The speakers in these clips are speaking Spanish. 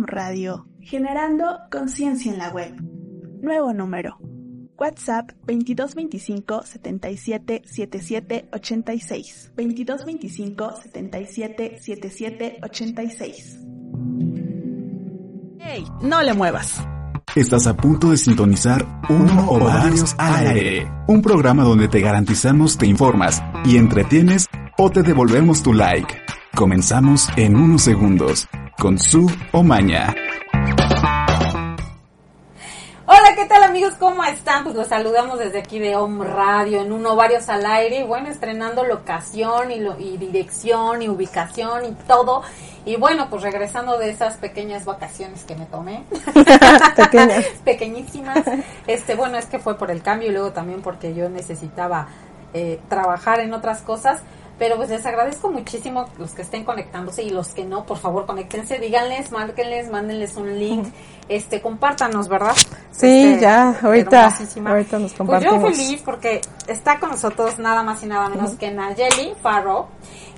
Radio, generando conciencia en la web. Nuevo número. WhatsApp 2225 77 77 86. 2225 77 77 86. ¡Hey! No le muevas. Estás a punto de sintonizar Uno o Varios al Aire, un programa donde te garantizamos te informas y entretienes o te devolvemos tu like. Comenzamos en unos segundos con su Omaña. Hola, ¿qué tal amigos? ¿Cómo están? Pues los saludamos desde aquí de Om Radio, en uno varios al aire, y bueno, estrenando locación y, lo, y dirección y ubicación y todo. Y bueno, pues regresando de esas pequeñas vacaciones que me tomé. Pequeñas. Pequeñísimas. Este, bueno, es que fue por el cambio y luego también porque yo necesitaba eh, trabajar en otras cosas. Pero pues les agradezco muchísimo los que estén conectándose y los que no, por favor, conéctense, díganles, márquenles, mándenles un link, este, compártanos, ¿verdad? Sí, Este, ya, ahorita, ahorita nos Pues compartimos. yo feliz porque está con nosotros nada más y nada menos que Nayeli Farro,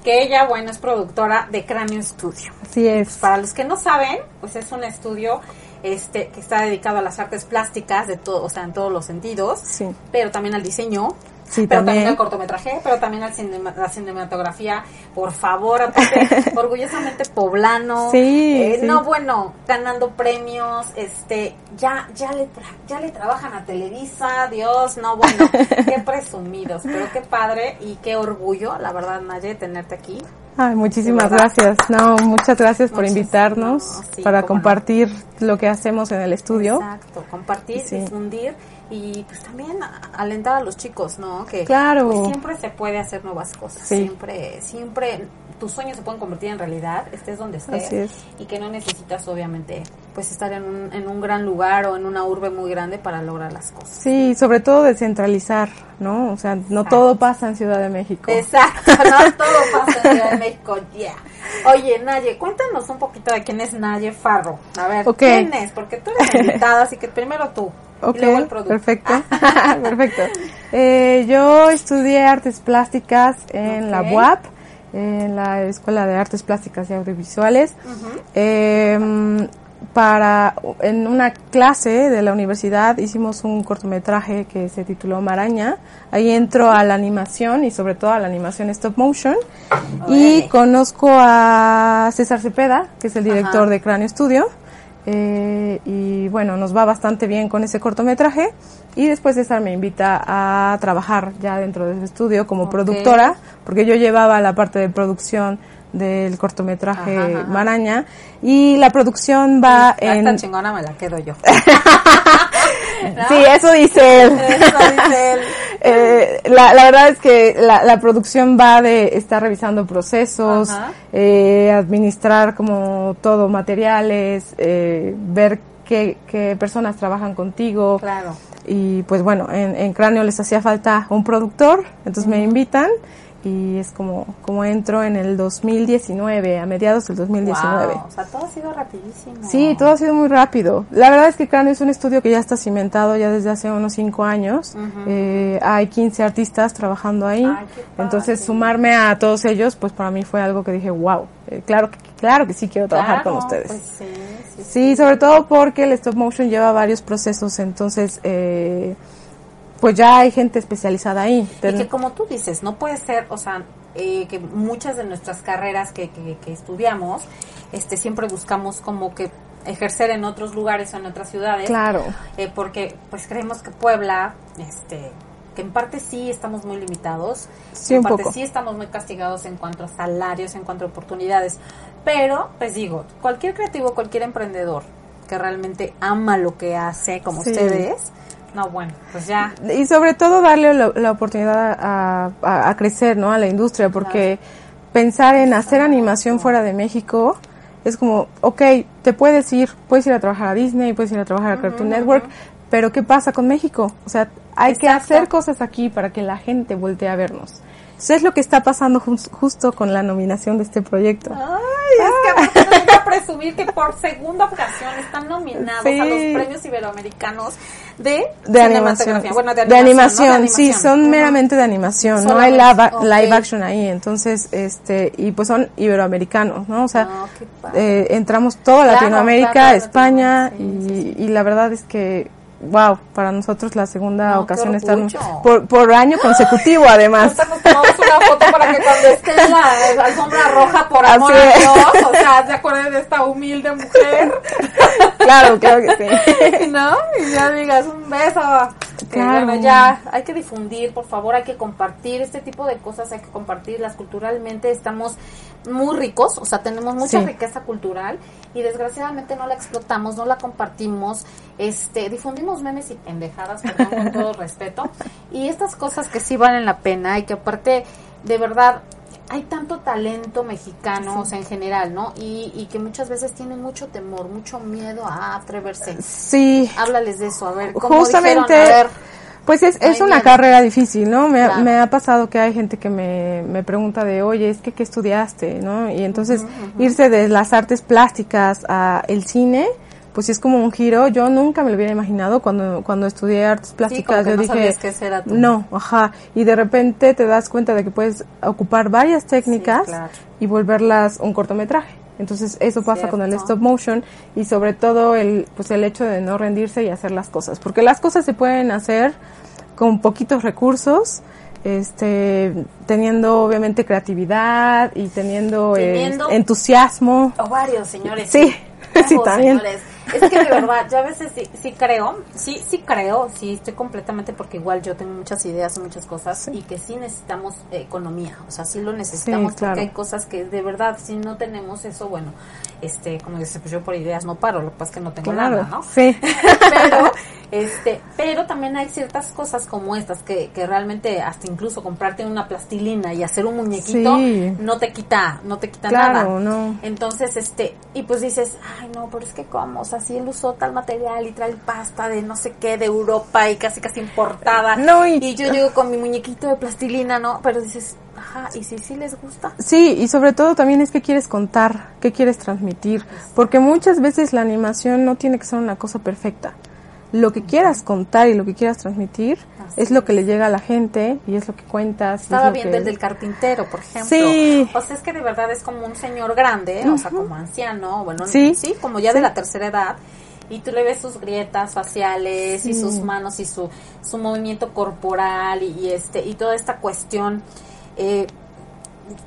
que ella, bueno, es productora de Cráneo Studio. Así es. Para los que no saben, pues es un estudio este que está dedicado a las artes plásticas de todo, o sea, en todos los sentidos, Sí. pero también al diseño, Sí, pero también. al cortometraje, pero también al cinema- la cinematografía, por favor, orgullosamente poblano, Sí, eh, sí. no bueno, ganando premios, este, ya, ya le, tra- ya le trabajan a Televisa, Dios, no bueno, qué presumidos, pero qué padre y qué orgullo, la verdad, Naye, tenerte aquí. Ay, muchísimas gracias. No, muchas gracias por invitarnos sí, para no. compartir lo que hacemos en el estudio. Exacto, compartir, Sí. difundir y pues también alentar a los chicos, ¿no? Que Claro. pues, siempre se puede hacer nuevas cosas, Sí. siempre, siempre tus sueños se pueden convertir en realidad, estés donde estés Así es. y que no necesitas obviamente pues estar en un, en un gran lugar o en una urbe muy grande para lograr las cosas. Sí, sobre todo descentralizar, ¿no? O sea, no Exacto. todo pasa en Ciudad de México. Exacto, no todo pasa en Ciudad de México, yeah. Oye, Naye, cuéntanos un poquito de quién es Naye Farro. A ver. ¿quién es? Porque tú eres invitada, así que primero tú. Ok, perfecto. perfecto. Eh, yo estudié artes plásticas en la. UAP, en la Escuela de Artes Plásticas y Audiovisuales. Eh, para en una clase de la universidad hicimos un cortometraje que se tituló Maraña. Ahí entro a la animación y sobre todo a la animación stop motion. Y conozco a César Cepeda, que es el director Ajá. de Cráneo Studio. Eh, y bueno, nos va bastante bien con ese cortometraje. Y después César me invita a trabajar ya dentro de su estudio como productora, porque yo llevaba la parte de producción del cortometraje Ajá, ajá. Maraña. Y la producción va Esta en... chingona me la quedo yo. Sí, eso dice él. Eso dice él. Eh, la, la verdad es que la, la producción va de estar revisando procesos, eh, administrar como todo materiales, eh, ver qué, qué personas trabajan contigo. Claro. Y pues bueno, en, en Cráneo les hacía falta un productor, entonces me invitan y es como, como entro en el 2019, a mediados del 2019. Wow, o sea, todo ha sido rapidísimo. Sí, todo ha sido muy rápido. La verdad es que Cráneo es un estudio que ya está cimentado ya desde hace unos cinco años. Ujú. Eh, hay 15 artistas trabajando ahí. Ay. Entonces, sumarme a todos ellos, pues para mí fue algo que dije, wow, eh, claro, que, claro que sí quiero trabajar Claro, con ustedes. pues sí, sí, Sí, sobre todo porque el stop motion lleva varios procesos, entonces, eh, pues ya hay gente especializada ahí. Y que como tú dices, no puede ser, o sea, eh, que muchas de nuestras carreras que, que, que estudiamos, este, siempre buscamos como que ejercer en otros lugares o en otras ciudades. Claro. Eh, porque pues creemos que Puebla, este, que en parte sí estamos muy limitados, Sí, en un parte poco. sí estamos muy castigados en cuanto a salarios, en cuanto a oportunidades. Pero, pues digo, cualquier creativo, cualquier emprendedor que realmente ama lo que hace, como Sí. ustedes, no, bueno, pues ya. Y sobre todo darle la, la oportunidad a, a- a crecer, ¿no? A la industria, porque pensar en hacer animación fuera de México es como, ok, te puedes ir, puedes ir a trabajar a Disney, puedes ir a trabajar a Cartoon Network, pero ¿qué pasa con México? O sea, hay que hacer cosas aquí para que la gente voltee a vernos. Eso es lo que está pasando jus- justo con la nominación de este proyecto. Ay, es que tengo que presumir que por segunda ocasión están nominados Sí. a los premios iberoamericanos de, De animación. Bueno, de de animación, animación, ¿no? De sí, son meramente de animación, no hay live, live action ahí, entonces, este, y pues son iberoamericanos, ¿no? O sea, Ah, eh, entramos toda Claro, Latinoamérica, claro, España, Latinoamérica, sí, y, y la verdad es que, wow, para nosotros la segunda No, ocasión orgullo. por, por año consecutivo además. Ahorita nos tomamos una foto para que cuando esté en la, alfombra roja por amor a. Dios, o sea, se acuerden de esta humilde mujer, claro, claro que sí. ¿no? Y ya digas un beso. Claro. bueno, ya hay que difundir, por favor, hay que compartir este tipo de cosas, hay que compartirlas culturalmente. Estamos muy ricos, o sea, tenemos mucha Sí. riqueza cultural y desgraciadamente no la explotamos, no la compartimos, este, difundimos memes y pendejadas, perdón, con todo respeto. Y estas cosas que sí valen la pena y que aparte, de verdad, hay tanto talento mexicano, o sea, en general, ¿no? Y, y que muchas veces tienen mucho temor, mucho miedo a atreverse. Sí, Háblales de eso, a ver, ¿cómo Justamente, dijeron? A ver, Pues es, es una carrera difícil, ¿no? Me, ha- Claro. me ha pasado que hay gente que me, me pregunta de, oye, es que ¿qué estudiaste? ¿no? Y entonces irse de las artes plásticas a el cine, pues sí es como un giro. Yo nunca me lo hubiera imaginado cuando, cuando estudié artes sí, plásticas. que yo no dije, que ese era tu... no, ajá. Y de repente te das cuenta de que puedes ocupar varias técnicas claro. y volverlas un cortometraje. Entonces eso pasa con el stop motion y sobre todo el pues el hecho de no rendirse y hacer las cosas, porque las cosas se pueden hacer con poquitos recursos, este teniendo obviamente creatividad y teniendo, eh, Teniendo- entusiasmo. Ovarios, señores. Sí, sí, también. señores. Es que de verdad, yo a veces sí, sí creo, sí, sí creo, sí estoy completamente porque igual yo tengo muchas ideas y muchas cosas y que sí necesitamos economía, o sea, sí lo necesitamos Sí, claro. porque hay cosas que de verdad, si no tenemos eso, bueno, este, como dice, pues yo por ideas no paro, lo que pasa es que no tengo Claro, nada, ¿no? sí. pero este pero también hay ciertas cosas como estas que, que realmente hasta incluso comprarte una plastilina y hacer un muñequito Sí. no te quita no te quita Claro, nada no. entonces este y pues dices ay no pero es que cómo o sea si él usó tal material y trae pasta de no sé qué de Europa y casi casi importada No, y- y yo llego con mi muñequito de plastilina no pero dices ajá y si sí les gusta Sí, y sobre todo también es qué quieres contar, qué quieres transmitir, porque muchas veces la animación no tiene que ser una cosa perfecta. Lo que quieras contar y lo que quieras transmitir Así es lo que le llega a la gente y es lo que cuentas. Estaba viendo que- el del carpintero, por ejemplo. Sí. O sea, es que de verdad es como un señor grande, o sea, como anciano, bueno, Sí. sí, como ya Sí. de la tercera edad. Y tú le ves sus grietas faciales y sus manos y su, su movimiento corporal y, y este y toda esta cuestión eh,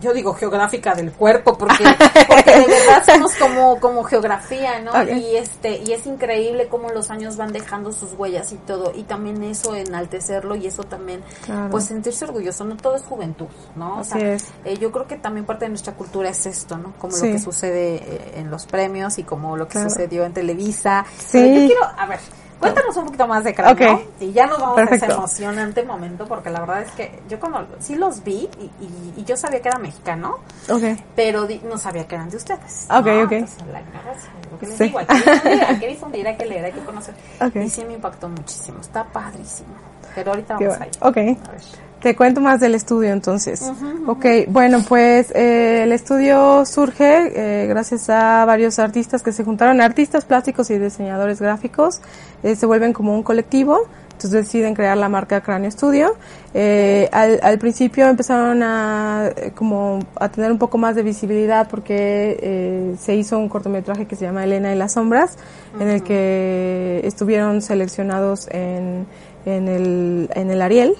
yo digo geográfica del cuerpo porque, porque de verdad somos como como geografía no y este y es increíble cómo los años van dejando sus huellas y todo y también eso enaltecerlo y eso también Claro. pues sentirse orgulloso no todo es juventud no O sea, es. eh, yo creo que también parte de nuestra cultura es esto no como Sí. lo que sucede eh, en los premios y como lo que Claro. sucedió en Televisa Sí. Pero yo quiero a ver Cuéntanos un poquito más de Cráneo Ok. y ya nos vamos a Perfecto. ese emocionante momento porque la verdad es que yo cuando sí los vi y, y- y yo sabía que era mexicano, Ok. pero di- no sabía que eran de ustedes. Ok, ¿no? ok. Entonces, la ignorancia, lo que les Sí. digo, hay que difundir, hay que difundir, hay que leer, hay que conocer. Ok. Y sí me impactó muchísimo, está padrísimo. Pero ahorita vamos bueno. ahí. Ok. A ver. Te cuento más del estudio entonces. Ok, bueno, pues eh, el estudio surge eh, gracias a varios artistas que se juntaron, artistas plásticos y diseñadores gráficos, eh, se vuelven como un colectivo, entonces deciden crear la marca Cráneo Studio. Eh, al, al principio empezaron a como a tener un poco más de visibilidad porque se hizo un cortometraje que se llama Elena y las sombras, en el que estuvieron seleccionados en en el, en el Ariel.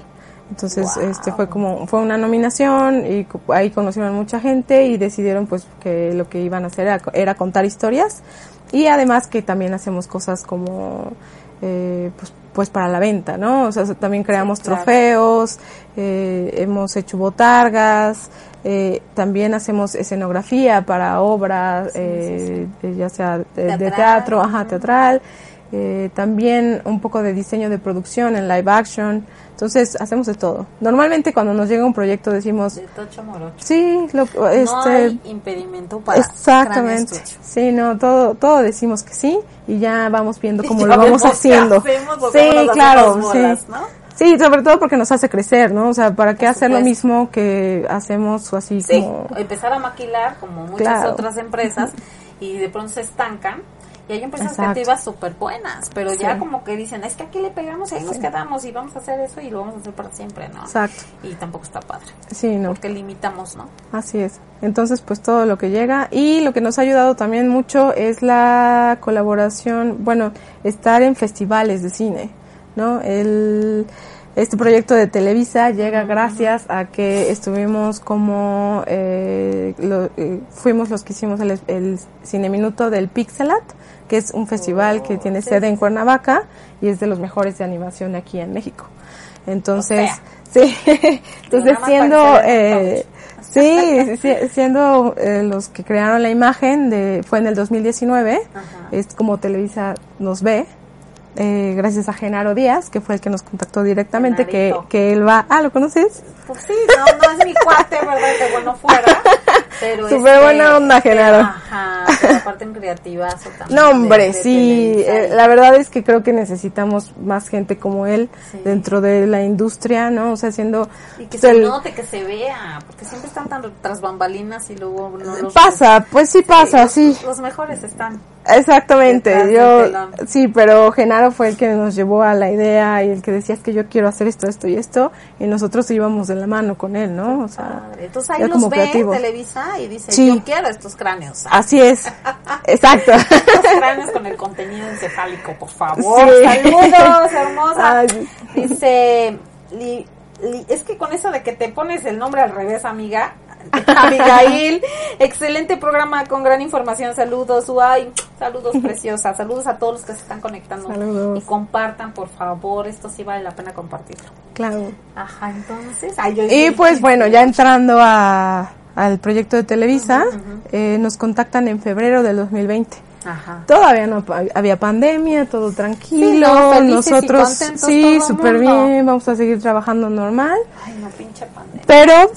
Entonces, este fue como, fue una nominación y ahí conocieron mucha gente y decidieron pues que lo que iban a hacer era, era contar historias. Y además que también hacemos cosas como, eh, pues, pues para la venta, ¿no? O sea, también creamos trofeos, eh, hemos hecho botargas, eh, también hacemos escenografía para obras, eh, ya sea de, de teatro, ajá, teatral. Eh, también un poco de diseño de producción en live action. Entonces hacemos de todo. Normalmente cuando nos llega un proyecto decimos... De tocho morocho. Sí, lo, este, no hay impedimento para Exactamente. Sí, no, todo, todo decimos que sí y ya vamos viendo cómo lo vamos haciendo. sí, claro, sí. ¿no? Sí, sobre todo porque nos hace crecer, ¿no? O sea, ¿para qué hacer lo mismo que hacemos así sí, como... empezar a maquilar como muchas otras empresas y de pronto se estancan y hay empresas Exacto. creativas súper buenas, pero sí. ya como que dicen, es que aquí le pegamos y ahí sí. nos quedamos y vamos a hacer eso y lo vamos a hacer para siempre, ¿no? Exacto. Y tampoco está padre. Sí, no. Porque limitamos, ¿no? Así es. Entonces, pues todo lo que llega y lo que nos ha ayudado también mucho es la colaboración, bueno, estar en festivales de cine, ¿no? El este proyecto de Televisa llega gracias a que estuvimos como eh, lo, eh, fuimos los que hicimos el, el cine minuto del Pixelat que es un festival oh, que tiene sí. sede en Cuernavaca y es de los mejores de animación aquí en México entonces o sea, sí entonces siendo eh, sí, sí, siendo eh, los que crearon la imagen de fue en el 2019 Ajá. es como Televisa nos ve eh, gracias a Genaro Díaz, que fue el que nos contactó directamente, que, que él va... Ah, ¿lo conoces? Pues sí, no, no es mi cuate, ¿verdad? Que bueno fuera. Pero Súper este, buena onda, Genaro. Ajá, pero aparte en creativa. También no, hombre, de, de sí. Eh, la verdad es que creo que necesitamos más gente como él sí. dentro de la industria, ¿no? O sea, haciendo... Y que se el, note, que se vea, porque siempre están tan tras bambalinas y luego no los... Pasa, pues sí pasa, sí. sí. Los, los mejores están. Exactamente, yo sí, pero Genaro fue el que nos llevó a la idea y el que decía es que yo quiero hacer esto, esto y esto y nosotros íbamos de la mano con él, ¿no? O sea, entonces ahí los como ve creativo. Y dice, sí. yo quiero estos cráneos. Así es, exacto. estos cráneos con el contenido encefálico, por favor. Sí. Saludos, hermosa. Ay. Dice, li, li, es que con eso de que te pones el nombre al revés, amiga, Abigail, excelente programa con gran información. Saludos, Uay, saludos preciosa. Saludos a todos los que se están conectando. Saludos. Y compartan, por favor. Esto sí vale la pena compartirlo. Claro. Ajá, entonces. Ay, yo, y pues bueno, ya entrando a, al proyecto de Televisa, uh -huh, uh -huh. Eh, nos contactan en febrero del 2020. Ajá. Todavía no había pandemia, todo tranquilo. Sí, no, nosotros sí, súper bien, vamos a seguir trabajando normal. Ay, no, pinche pandemia. Pero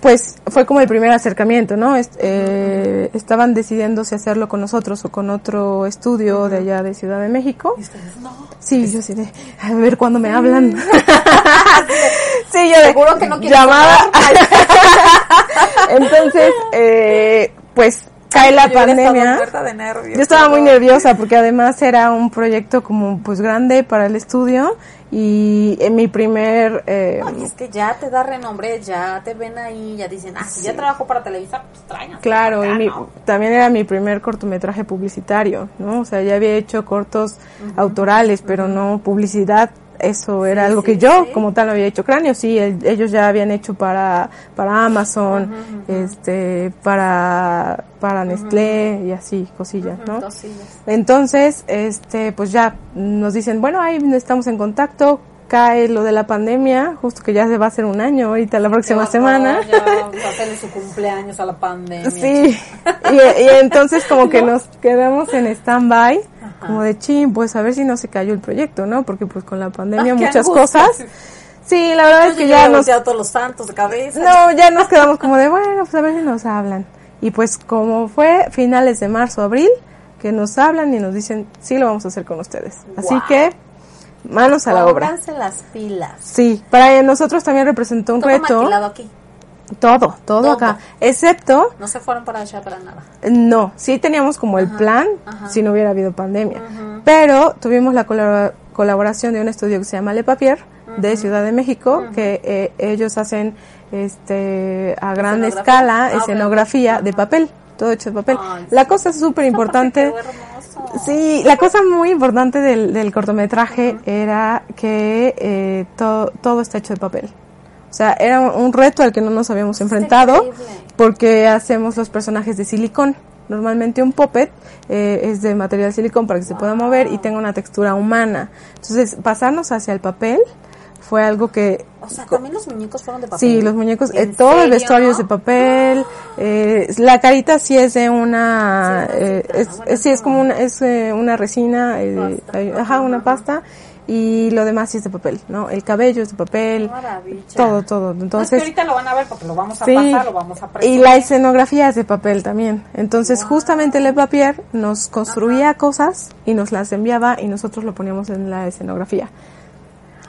pues fue como el primer acercamiento, ¿no? Est eh, estaban decidiendo si hacerlo con nosotros o con otro estudio uh -huh. de allá de Ciudad de México. ¿Y ustedes no? Sí, yo sí de, a ver cuándo me hablan. sí, yo de, Seguro que no llamada. Entonces, eh, pues cae la yo pandemia. De nervios, yo estaba muy nerviosa porque además era un proyecto como pues grande para el estudio y en mi primer eh, no, es que ya te da renombre ya te ven ahí ya dicen ah si ya trabajo para Televisa pues traen claro acá, y mi, ¿no? también era mi primer cortometraje publicitario no o sea ya había hecho cortos uh -huh. autorales pero uh -huh. no publicidad eso era algo sí, que yo sí. como tal había hecho cráneo sí el, ellos ya habían hecho para para Amazon este para para Nestlé y así cosillas no cosillas. entonces este pues ya nos dicen bueno ahí estamos en contacto cae lo de la pandemia, justo que ya se va a hacer un año ahorita la próxima no, semana. Ya vamos a hacerle su cumpleaños a la pandemia. Sí, y, y entonces como que nos quedamos en stand-by, como de ching, pues a ver si no se cayó el proyecto, ¿no? Porque pues con la pandemia ah, muchas cosas. Sí, la verdad Yo es que ya nos... Ya todos los santos de cabeza. No, ya nos quedamos como de, bueno, pues a ver si nos hablan. Y pues como fue finales de marzo, abril, que nos hablan y nos dicen, sí lo vamos a hacer con ustedes. Wow. Así que manos a la obra. Pónganse las pilas. Sí, para nosotros también representó un todo reto. Maquilado aquí. Todo, todo, todo, acá, excepto... No se fueron para allá para nada. No, sí teníamos como el plan ajá. si no hubiera habido pandemia, ajá. pero tuvimos la colabor colaboración de un estudio que se llama Le Papier de Ciudad de México, que eh, ellos hacen este a gran escala ah, escenografía de papel, todo hecho de papel. Ay, la cosa súper importante. Sí, la cosa muy importante del, del cortometraje era que eh, to- todo está hecho de papel. O sea, era un reto al que no nos habíamos enfrentado porque hacemos los personajes de silicón. Normalmente un puppet eh, es de material silicón para que se pueda mover y tenga una textura humana. Entonces, pasarnos hacia el papel fue algo que O sea, también los muñecos fueron de papel. Sí, los muñecos, eh, ¿En todo el vestuario es de papel, eh, la carita sí es de una, Sí, eh, es, cinta, bueno, es- sí es como una, es una resina, Pasta. ajá, una pasta, y lo demás sí es de papel, ¿no? El cabello es de papel, maravilla. todo, todo. No, es que Entonces, ahorita lo van a ver porque lo vamos a sí, pasar, lo vamos a y presumir. la escenografía es de papel también. Entonces, justamente Le Papier nos construía cosas y nos las enviaba y nosotros lo poníamos en la escenografía.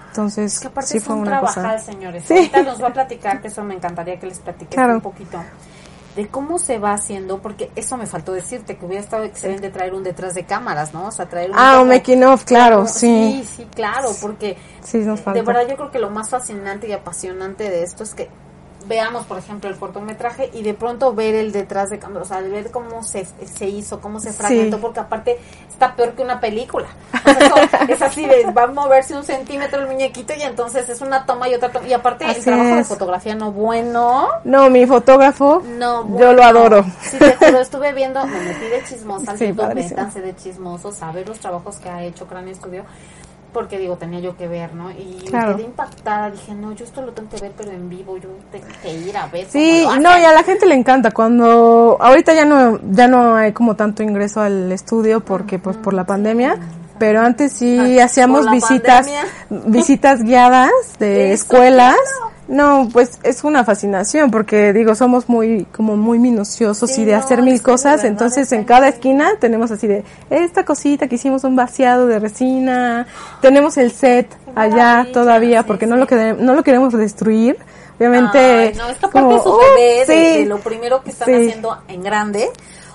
Entonces, Es que aparte sí es fue un una trabajal, cosa. señores. Sí. Ahorita nos va a platicar, que eso me encantaría que les platiques Claro. un poquito, de cómo se va haciendo, porque eso me faltó decirte, que hubiera estado excelente traer un detrás de cámaras, ¿no? O sea, traer un... Ah, un making of, claro, como- sí. Sí, sí, claro, porque Sí, nos de verdad yo creo que lo más fascinante y apasionante de esto es que veamos, por ejemplo, el cortometraje y de pronto ver el detrás de cámara, o sea, ver cómo se, se hizo, cómo se fragmentó, Sí. porque aparte está peor que una película. O sea, eso es así de, va a moverse un centímetro el muñequito y entonces es una toma y otra toma. Y aparte el Así trabajo de fotografía no bueno. No, mi fotógrafo, No, yo bueno. lo adoro. Sí, te juro, estuve viendo, me metí de chismosa al Sí, métanse de chismosos, a ver los trabajos que ha hecho Cráneo Studio, porque digo, tenía yo que ver, ¿no? Y Claro. me quedé impactada, dije, no, yo esto lo tengo que ver, pero en vivo, yo tengo que ir a ver. Sí, cómo lo no, y a la gente le encanta cuando ahorita ya no ya no hay como tanto ingreso al estudio porque pues por la pandemia, pero antes sí Ah, hacíamos visitas pandemia. visitas guiadas de escuelas. claro. No, pues es una fascinación porque digo, somos muy como muy minuciosos Sí, y de no, hacer es mil que cosas, verdad entonces en cada esquina tenemos así de esta cosita que hicimos un vaciado de resina, tenemos el set allá todavía sí, porque no lo quere- no lo queremos destruir. Obviamente Ay, no, es que aparte como, su "Oh, bebé, de, lo primero que están haciendo en grande,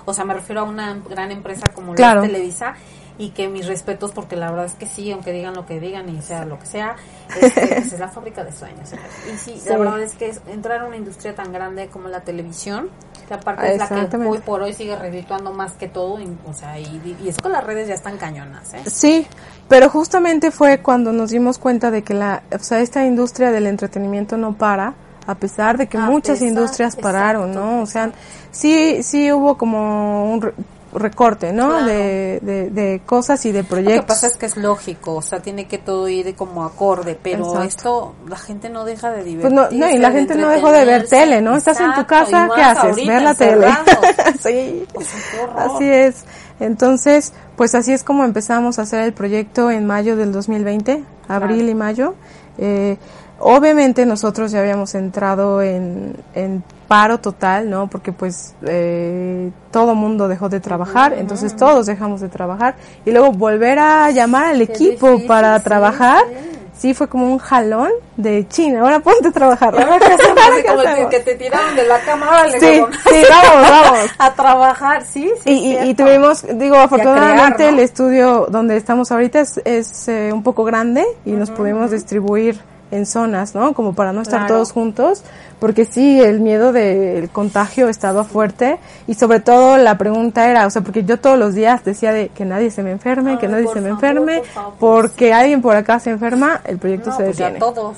o sea, me refiero a una gran empresa como la Claro. Televisa, y que mis respetos, porque la verdad es que sí, aunque digan lo que digan y sea lo que sea, este, pues es la fábrica de sueños. señores. Y sí, Sí. la verdad es que es entrar a una industria tan grande como la televisión, que aparte es la que hoy por hoy sigue redituando más que todo, y, o sea, y, y eso que las redes ya están cañonas, ¿eh? Sí, pero justamente fue cuando nos dimos cuenta de que la, o sea, esta industria del entretenimiento no para, a pesar de que A muchas pesar, industrias pararon, exacto, ¿no? O sea, sí, sí hubo como un recorte, ¿no? Claro. De, de, de cosas y de Lo que proyectos. pasa es que es lógico, o sea, tiene que todo ir como acorde, pero Exacto. esto la gente no deja de Pues divertirse. no, no, y la de gente no dejó de ver tele, ¿no? Estás en tu casa, ¿qué haces? Ver la tele. sí. O sea. Así es. Entonces, pues así es como empezamos a hacer el proyecto en mayo del 2020, abril Claro. y mayo. Eh, obviamente nosotros ya habíamos entrado en, en paro total, ¿no? Porque pues eh, todo mundo dejó de trabajar, entonces todos dejamos de trabajar y luego volver a llamar al Qué equipo difícil, para trabajar. sí. Sí, fue como un jalón de China. Ahora ponte a trabajar. Y ahora qué hacemos? Ahora, Así ¿qué como que- hacemos? que te tiraron de la cama, órale, Sí, vamos, vamos. a trabajar, sí, sí. Y, y- y cierto. tuvimos, digo, afortunadamente crear, ¿no? el estudio donde estamos ahorita es, es, eh, un poco grande y nos pudimos distribuir en zonas, ¿no? Como para no estar Claro. todos juntos, porque sí, el miedo del contagio estaba fuerte y sobre todo la pregunta era, o sea, porque yo todos los días decía de que nadie se me enferme, que nadie se me favor, enferme, por favor, porque alguien por acá se enferma, el proyecto No, se pues detiene. todos.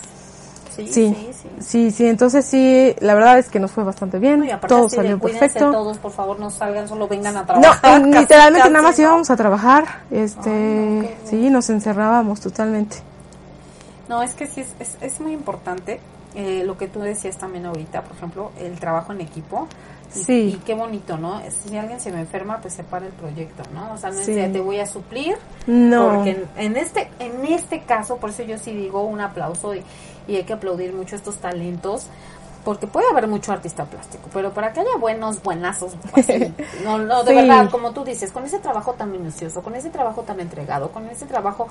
Sí, Sí, sí, sí. sí, sí, entonces sí, la verdad es que nos fue bastante bien, No, y aparte todo de salió cuídense perfecto. todos, por favor, no salgan, solo vengan a No, trabajar. casi, literalmente casi, nada más ¿no? íbamos a trabajar, este, Ay, no, sí, nos encerrábamos totalmente. No, es que sí, es, es, es muy importante eh, lo que tú decías también ahorita, por ejemplo, el trabajo en equipo. Y, Sí. y qué bonito, ¿no? Si alguien se me enferma, pues se para el proyecto, ¿no? O sea, no es Sí. de, te voy a suplir. No, Porque en, en este en este caso, por eso yo sí digo un aplauso y, y hay que aplaudir mucho estos talentos. Porque puede haber mucho artista plástico, pero para que haya buenos, buenazos, así, no, no, de Sí. verdad, como tú dices, con ese trabajo tan minucioso, con ese trabajo tan entregado, con ese trabajo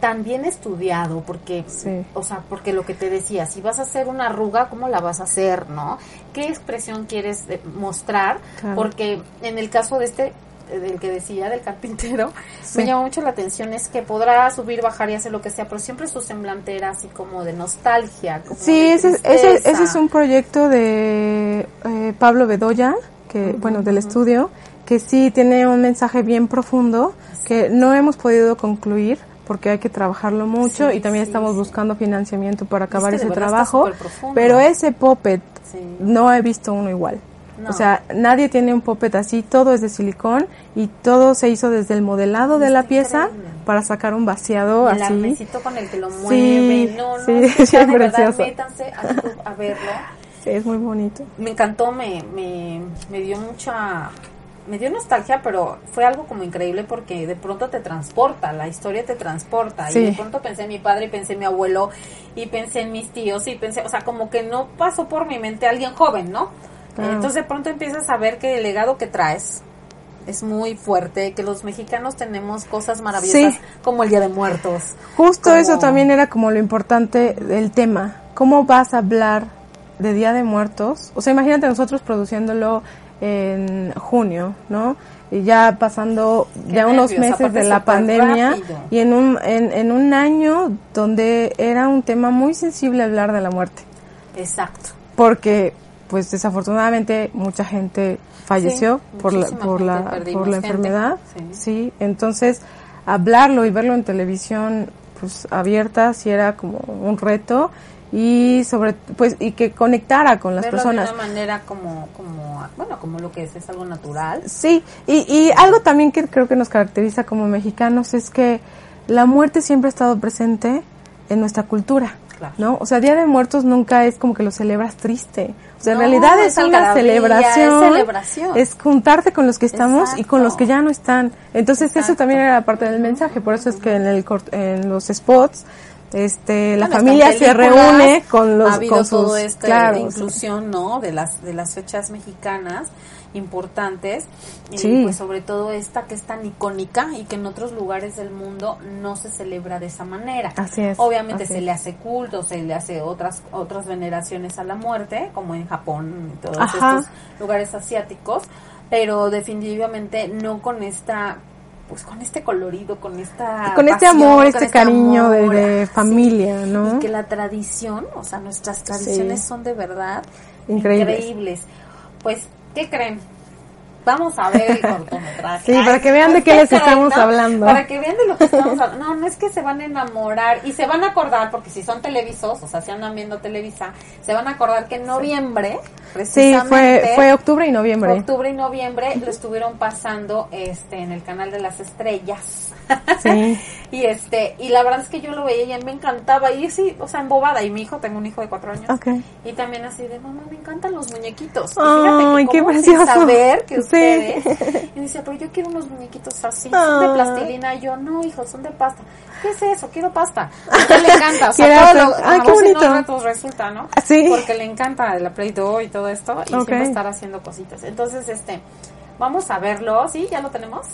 tan bien estudiado, porque, Sí. o sea, porque lo que te decía, si vas a hacer una arruga, ¿cómo la vas a hacer, no? ¿Qué expresión quieres eh, mostrar? Claro. Porque en el caso de este, eh, del que decía, del carpintero, Sí. me llamó mucho la atención, es que podrá subir, bajar y hacer lo que sea, pero siempre su semblante era así como de nostalgia. Como sí, de ese, ese, ese es un proyecto de eh, Pablo Bedoya, que, bueno, del estudio, que sí tiene un mensaje bien profundo que no hemos podido concluir porque hay que trabajarlo mucho Sí, y también sí, estamos sí. buscando financiamiento para acabar que ese trabajo. Pero ese puppet no he visto uno igual. No. O sea, nadie tiene un puppet así, todo es de silicón y todo se hizo desde el modelado de la pieza increíble. para sacar un vaciado el así. arnecito con el que lo mueve. No, no, sí, es de verdad, métanse a, YouTube a verlo. Sí, es muy bonito. Me encantó, me, me, me dio mucha... Me dio nostalgia, pero fue algo como increíble porque de pronto te transporta, la historia te transporta. Sí. Y de pronto pensé en mi padre, y pensé en mi abuelo, y pensé en mis tíos, y pensé, o sea, como que no pasó por mi mente alguien joven, ¿no? Claro. Entonces de pronto empiezas a ver que el legado que traes es muy fuerte, que los mexicanos tenemos cosas maravillosas Sí. como el Día de Muertos. Justo Como- eso también era como lo importante del tema. ¿Cómo vas a hablar de Día de Muertos? O sea, imagínate nosotros produciéndolo en junio, ¿no? Y ya pasando Qué ya unos meses de la pandemia rápido. y en un, en, en un año donde era un tema muy sensible hablar de la muerte. Exacto. Porque, pues desafortunadamente, mucha gente falleció Sí, por la, por la, por la enfermedad. sí. Sí, entonces hablarlo y verlo en televisión pues abierta sí era como un reto y sobre pues y que conectara con las personas. de una manera como, como, bueno, como lo que es, es algo natural. Sí, y, y algo también que creo que nos caracteriza como mexicanos es que la muerte siempre ha estado presente en nuestra cultura, Claro. ¿no? O sea, Día de Muertos nunca es como que lo celebras triste. O sea, No, en realidad es, es una celebración. es celebración. Es juntarte con los que estamos y con los que ya no están. Entonces eso Exacto. también era parte del mensaje. Por eso es que en el en los spots este la Bueno, familia se reúne con los ha habido con sus todo claro, de inclusión no de las de las fechas mexicanas importantes y Sí. pues sobre todo esta que es tan icónica y que en otros lugares del mundo no se celebra de esa manera Así es, obviamente así se es. le hace culto se le hace otras otras veneraciones a la muerte como en Japón y todos Ajá. estos lugares asiáticos pero definitivamente no con esta pues con este colorido, con esta con este pasión, amor, con este cariño de, de Sí. familia, ¿no? Y que la tradición, o sea, nuestras tradiciones Sí. son de verdad Increíbles. increíbles. Pues, ¿qué creen? Vamos a ver el cortometraje. Sí, para que vean de qué les estamos hablando. Para que vean de lo que estamos hablando. No, no es que se van a enamorar y se van a acordar, porque si son televisos, o sea, si andan viendo Televisa, se van a acordar que en noviembre, Sí, precisamente, fue fue octubre y noviembre. octubre y noviembre, lo estuvieron pasando este en el canal de las estrellas. Sí. y este, y la verdad es que yo lo veía y a mí me encantaba, y sí, o sea, embobada, y mi hijo, tengo un hijo de cuatro años, y también así de, mamá, me encantan los muñequitos. Ay, que qué cómo sin precioso. saber que Sí. Ustedes, y dice, pero yo quiero unos muñequitos así, son de plastilina, y yo, no, hijo, son de pasta. ¿Qué es eso? Quiero pasta. A él le encanta, o sea, todo lo, qué en bonito. resulta, ¿no? Sí. Porque le encanta la Play Doh y todo esto, y Ok. siempre estar haciendo cositas. Entonces, este, vamos a verlo, ¿sí? ¿Ya lo tenemos?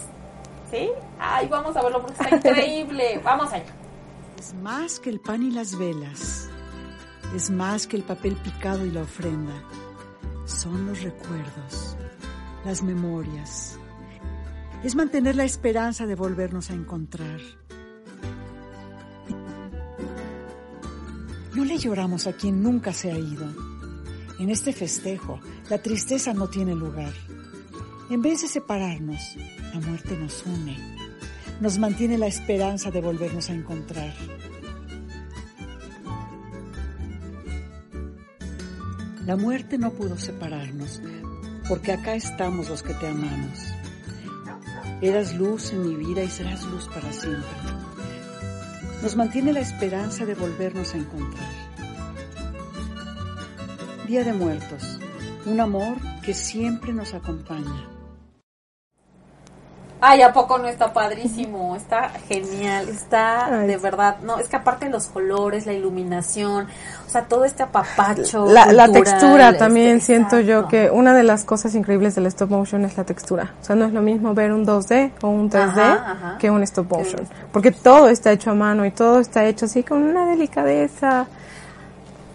¿Sí? Ay, vamos a verlo porque está increíble. Vamos allá. Es más que el pan y las velas. Es más que el papel picado y la ofrenda. Son los recuerdos, las memorias. Es mantener la esperanza de volvernos a encontrar. No le lloramos a quien nunca se ha ido. En este festejo, la tristeza no tiene lugar. En vez de separarnos, la muerte nos une nos mantiene la esperanza de volvernos a encontrar. La muerte no pudo separarnos, porque acá estamos los que te amamos. Eras luz en mi vida y serás luz para siempre. Nos mantiene la esperanza de volvernos a encontrar. Día de Muertos, un amor que siempre nos acompaña. Ay, ¿a poco no está padrísimo? Está genial, está Ay, de verdad, no, es que aparte los colores, la iluminación, o sea, todo este apapacho. La, la textura también este, siento yo que una de las cosas increíbles del stop motion es la textura. O sea, no es lo mismo ver un 2D o un 3D Ajá, ajá. que un stop motion. Porque todo está hecho a mano y todo está hecho así con una delicadeza.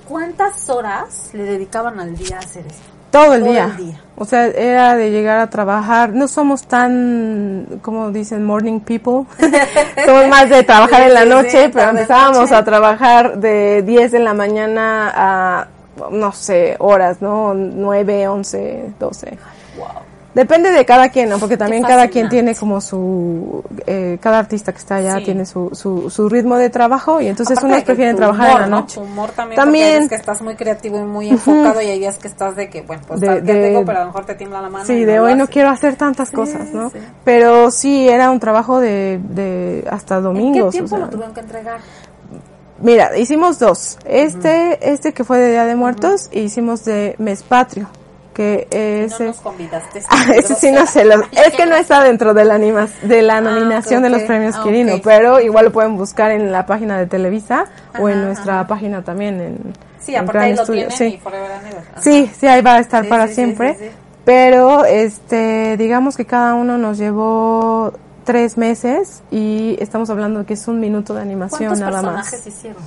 ¿Cuántas horas le dedicaban al día a hacer esto? Todo el Todo día. el día. O sea, era de llegar a trabajar. No somos tan, como dicen, morning people. somos más de trabajar en la noche, pero empezábamos a trabajar de 10 de la mañana a, no sé, horas, ¿no? 9, 11, 12. Wow. Depende de cada quien, ¿no? Porque también cada quien tiene como su, eh, cada artista que está allá Sí. tiene su, su, su ritmo de trabajo y entonces Aparte unos prefieren trabajar humor, en la ¿no? noche. Tu humor también, También. veces que estás muy creativo y muy enfocado y hay días que estás de que, bueno, pues De- de- tengo, pero a lo mejor te tiembla la mano. Sí, de lo hoy no quiero hacer tantas cosas, ¿no? sí. Pero sí, era un trabajo de, de hasta ¿En domingos. qué o tiempo sea. lo tuvieron que entregar? Mira, hicimos dos. Este, este que fue de Día de Muertos e hicimos de Mes Patrio, que es... no nos convidaste. Ah, ese sí no sé, lo- es que no está dentro de la anima, de la Ah, nominación de los premios ah, Quirino, pero igual lo pueden buscar en la página de Televisa o en nuestra ajá. página también en, Sí, en aparte ahí lo Estudio, tienen sí. y Forever. Sí, sí, ahí va a estar Sí, para sí, siempre. sí. Pero, este, digamos que cada uno nos llevó tres meses y estamos hablando que es un minuto de animación ¿Cuántos nada más. personajes hicieron?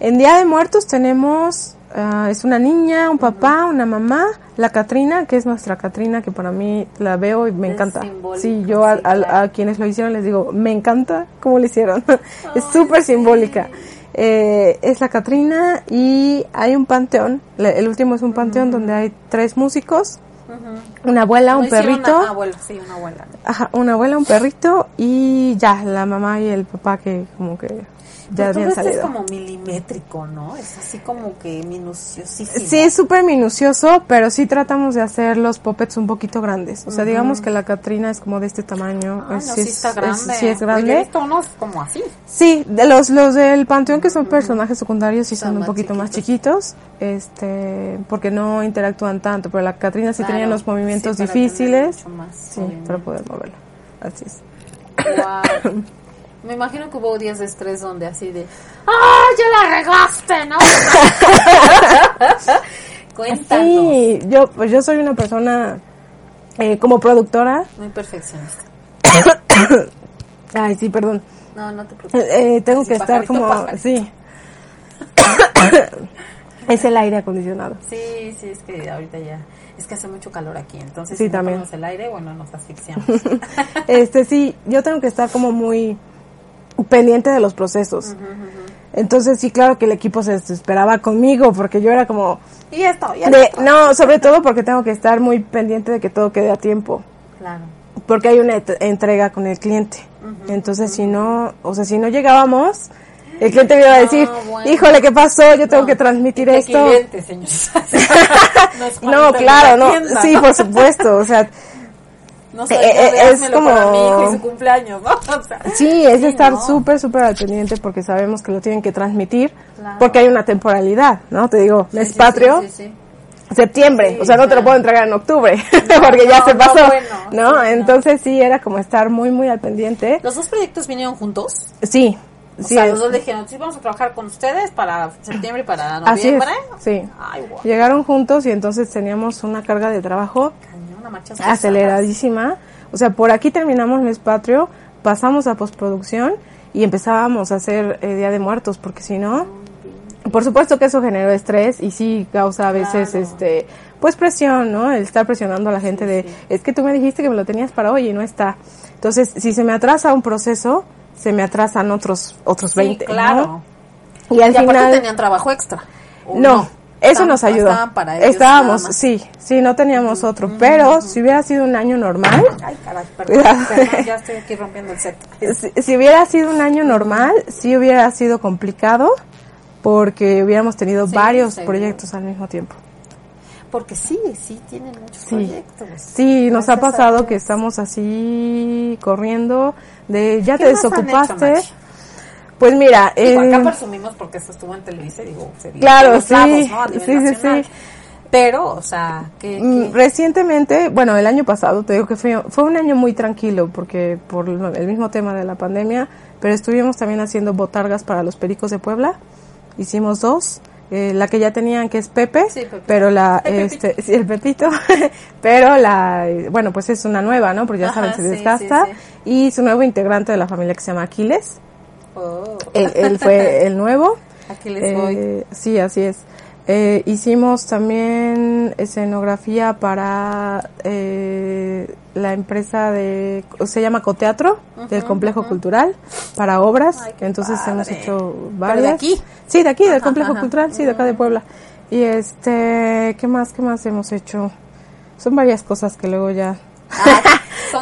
En Día de Muertos tenemos, ah, es una niña, un papá, una mamá, la Catrina, que es nuestra Catrina, que para mí la veo y me Es encanta. Sí, yo a, a- quienes lo hicieron les digo, me encanta cómo lo hicieron. es súper simbólica. Eh, es la Catrina y hay un panteón, el último es un panteón donde hay tres músicos, una abuela, No un perrito. Una abuela, sí, una abuela. Ajá, una abuela, un perrito y ya, la mamá y el papá que como que ya Pero todo habían esto es como milimétrico, ¿no? Es así como que minuciosísimo. Sí, es súper minucioso, pero sí tratamos de hacer los puppets un poquito grandes. O sea, digamos que la Catrina es como de este tamaño. Ah, no, es- sí es- está es- grande. sí es Porque Yo he grande. visto unos como así. Sí, de los, los del Panteón que son personajes secundarios sí son Son un poquito más chiquitos, este, porque no interactúan tanto, pero la Catrina sí tenía unos movimientos sí, difíciles. más Sí, movimiento. para poder moverlo. Así es. Guau. Me imagino que hubo días de estrés donde así de, ¡ah, ya la regaste, ¿no? Cuéntanos. Sí, yo, pues yo soy una persona eh, como productora. Muy perfeccionista. Ay, sí, perdón. No, no te preocupes. Eh, tengo Sí, que estar como, pajarito. sí. es el aire acondicionado. Sí, sí, es que ahorita ya, es que hace mucho calor aquí, entonces Sí, si no también. el aire, bueno, nos asfixiamos. Este, sí, yo tengo que estar como muy pendiente de los procesos. Entonces, sí, claro que el equipo se desesperaba conmigo porque yo era como, y esto, ya de, esto. no, sobre todo porque tengo que estar muy pendiente de que todo quede a tiempo. Claro. Porque hay una entrega con el cliente. Entonces, si no, o sea, si no llegábamos, el cliente me iba a decir, bueno. híjole, ¿qué pasó? Yo tengo No, que transmitir ¿qué esto. cliente? No claro, la no, tienda, sí, por supuesto, o sea, No sé, Eh, eh, es como- para mi hijo y su cumpleaños, ¿no? O sea, sí, es sí, estar no. súper, súper al pendiente porque sabemos que lo tienen que transmitir, Claro. porque hay una temporalidad, ¿no? Te digo, Sí, mes sí, patrio, sí, sí, sí. septiembre, o sea, no te lo puedo entregar en octubre, porque ya se pasó, bueno, ¿no? sí, no. Entonces sí, era como estar muy, muy al pendiente. ¿Los dos proyectos vinieron juntos? Sí, O sí, sea, es- los dos dijeron, sí, vamos a trabajar con ustedes para septiembre y para así es, noviembre. sí. Ay. Llegaron juntos y entonces teníamos una carga de trabajo Cañón, una marcha aceleradísima. O sea, por aquí terminamos mes patrio, pasamos a postproducción y empezábamos a hacer eh, Día de Muertos, porque si no, por supuesto que eso generó estrés y sí causa a veces, Claro. este, pues presión, ¿no? El estar presionando a la gente de, es que tú me dijiste que me lo tenías para hoy y no está. Entonces, si se me atrasa un proceso, se me atrasan otros, otros Sí, 20, ¿no? claro. Y al y final, tenían trabajo extra. ¿o no, eso nos ayudó. Estaban para ellos Estábamos, sí, sí, no teníamos otro, pero si hubiera sido un año normal, Ay, caray, perdón, perdón, ya estoy aquí rompiendo el set. si, si hubiera sido un año normal, sí hubiera sido complicado porque hubiéramos tenido Sí, varios seguro. proyectos al mismo tiempo. Porque sí, sí, tienen muchos Sí. proyectos. Sí, nos ha pasado que estamos así corriendo de ya ¿Qué te desocupaste. Pues mira, Digo, eh, acá presumimos porque eso estuvo en Televisa, digo, se Claro, sí, lados, ¿no? A nivel sí, sí, nacional. sí. Pero, o sea, que, Mm, Recientemente, bueno, el año pasado, te digo que fue, fue un año muy tranquilo porque por el mismo tema de la pandemia, pero estuvimos también haciendo botargas para los Pericos de Puebla. Hicimos dos. eh, la que ya tenían que es Pepe, Sí, Pepe. pero la El este sí, el Pepito, pero la bueno, pues es una nueva, ¿no? Porque ya Ajá, saben se desgasta sí, y su nuevo integrante de la familia que se llama Aquiles. Oh, Él, él fue el nuevo. aquí les voy. Eh, sí, así es. Eh, hicimos también escenografía para eh, la empresa de, se llama Coteatro, del Complejo Cultural, para obras. Ay, Entonces hemos padre. hecho ¿Pero varias. de aquí? Sí, de aquí, del Ajá, Complejo ajá. Cultural, sí, de acá de Puebla. Y este, ¿qué más, qué más hemos hecho? Son varias cosas que luego ya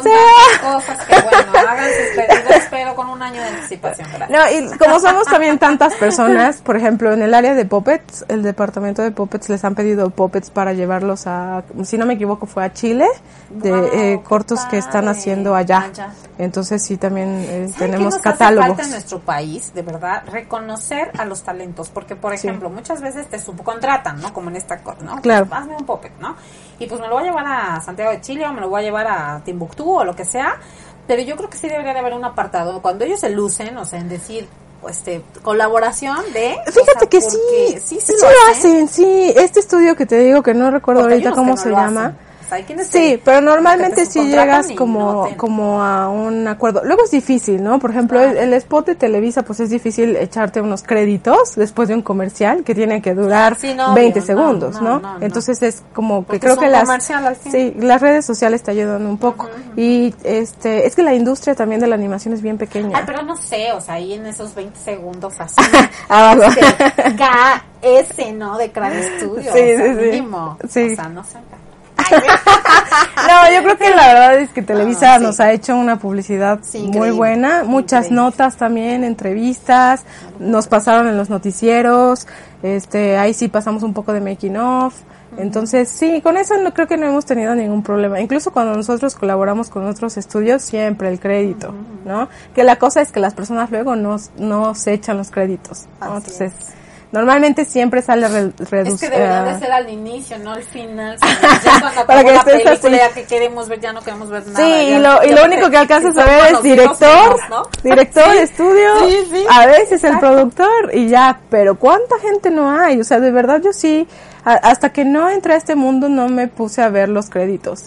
Son tantas cosas que bueno, hagan sus pedidos, pero con un año de anticipación. Gracias. No, y como somos también tantas personas, por ejemplo, en el área de puppets, el departamento de puppets les han pedido puppets para llevarlos a, si no me equivoco, fue a Chile, de Wow, eh, cortos que están haciendo allá. Allá. Entonces sí, también eh, ¿Saben qué tenemos nos hace catálogos. falta en nuestro país, de verdad, reconocer a los talentos, porque por Sí. ejemplo, muchas veces te subcontratan, ¿no? Como en esta cosa, ¿no? Claro. Pues, hazme un puppet, ¿no? Y pues me lo voy a llevar a Santiago de Chile o me lo voy a llevar a Timbuktu o lo que sea, pero yo creo que sí debería de haber un apartado cuando ellos se lucen, o sea, en decir este colaboración de Fíjate que sí, sí, sí, sí lo hacen, sí. Este estudio que te digo que no recuerdo ahorita cómo se llama. Hay quienes Sí, te- pero normalmente te si llegas como, no como a un acuerdo. Luego es difícil, ¿no? Por ejemplo, Claro. el, el spot de Televisa, pues es difícil echarte unos créditos después de un comercial que tiene que durar Sí, no, 20 obvio, no, segundos, no. Entonces es como que Porque creo que las, sí, las redes sociales te ayudan un poco. Y este, es que la industria también de la animación es bien pequeña. Ay, pero no sé, o sea, ahí en esos 20 segundos así. Abajo. este, KS, ¿no? De Crane Studio. Sí, o sea, mínimo. O sea, no sé. No, yo creo que la verdad es que Televisa Ah, sí. nos ha hecho una publicidad Sí, muy increíble, buena, muchas increíble. notas también, entrevistas, nos pasaron en los noticieros, este, ahí sí pasamos un poco de making of. Entonces, sí, con eso no creo que no hemos tenido ningún problema. Incluso cuando nosotros colaboramos con otros estudios, siempre el crédito, ¿no? Que la cosa es que las personas luego no, no se echan los créditos, ¿no? Entonces, normalmente siempre sale re- Es reduc- que debería de ser al inicio, no al final. Ya cuando Para que la película, ya que queremos ver, ya no queremos ver nada. Sí, y lo, y lo único que alcanzas a ver es director, ¿no? director de estudio, Sí, sí. a veces el productor y ya, pero ¿cuánta gente no hay? O sea, de verdad yo sí, a- hasta que no entré a este mundo no me puse a ver los créditos.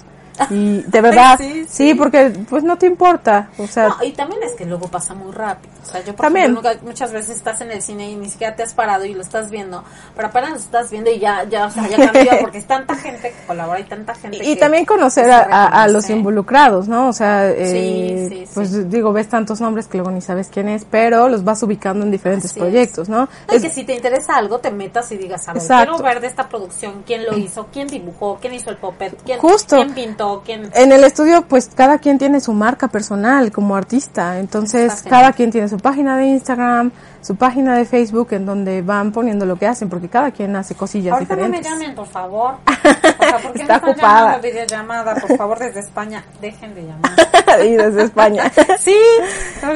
Y de verdad, Sí, sí, sí. porque pues no te importa, o sea, No, y también es que luego pasa muy rápido. O sea, yo por También. ejemplo, nunca- muchas veces estás en el cine y ni siquiera te has parado y lo estás viendo. Pero apenas lo estás viendo y ya, ya, o sea, ya cambió porque es tanta gente que colabora y tanta gente y que- también conocer a, se a- a los involucrados, ¿no? O sea, eh, Sí, pues digo, ves tantos nombres que luego ni sabes quién es, pero los vas ubicando en diferentes Así proyectos, ¿no? Es- que si te interesa algo, te metas y digas, a ver, quiero ver de esta producción, quién lo hizo, quién dibujó, quién hizo el puppet, quién, Justo. quién pintó, En el estudio, pues cada quien tiene su marca personal como artista, entonces cada quien tiene su página de Instagram, su página de Facebook, en donde van poniendo lo que hacen, porque cada quien hace cosillas Ahorita no me diferentes. llamen, por favor. O sea, ¿por qué Está me ocupada. videollamada? Por favor, desde España, dejen de llamar. y desde España. Sí,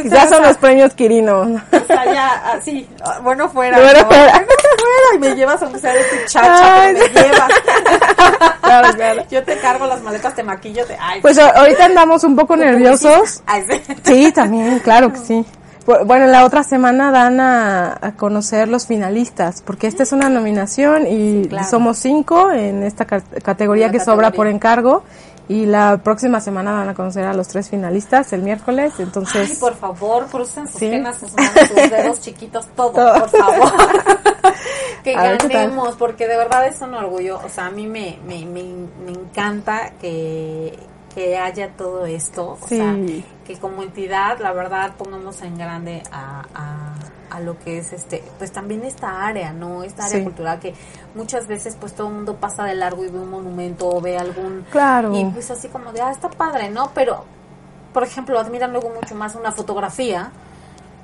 ya son sea, los premios Quirino. O sea, ya, así, bueno fuera. Bueno ¿no? fuera. Bueno fuera, y me llevas aunque sea de tu chacha, Ay, pero me llevas. Claro, claro. Yo te cargo las maletas, te maquillo, te... Ay, Pues ahorita andamos un poco nerviosos. Ay, sí. Sí, también, claro que sí. Bu- Bueno, la otra semana dan a, a conocer los finalistas, porque esta es una nominación y claro. somos cinco en esta ca- categoría que sobra por encargo. Y la próxima semana van a conocer a los tres finalistas el miércoles, entonces... Ay, por favor, crucen sus Sí. piernas, sus manos, sus dedos chiquitos, todo, Todo. por favor. que A ganemos, porque de verdad es un orgullo. O sea, a mí me, me, me, me encanta que, que haya todo esto. O sea, que como entidad, la verdad, pongamos en grande a, a, a lo que es este, pues también esta área, ¿no? Esta área Sí. cultural que muchas veces pues todo el mundo pasa de largo y ve un monumento o ve algún... Claro. Y pues así como de, ah, está padre, ¿no? Pero, por ejemplo, admiran luego mucho más una fotografía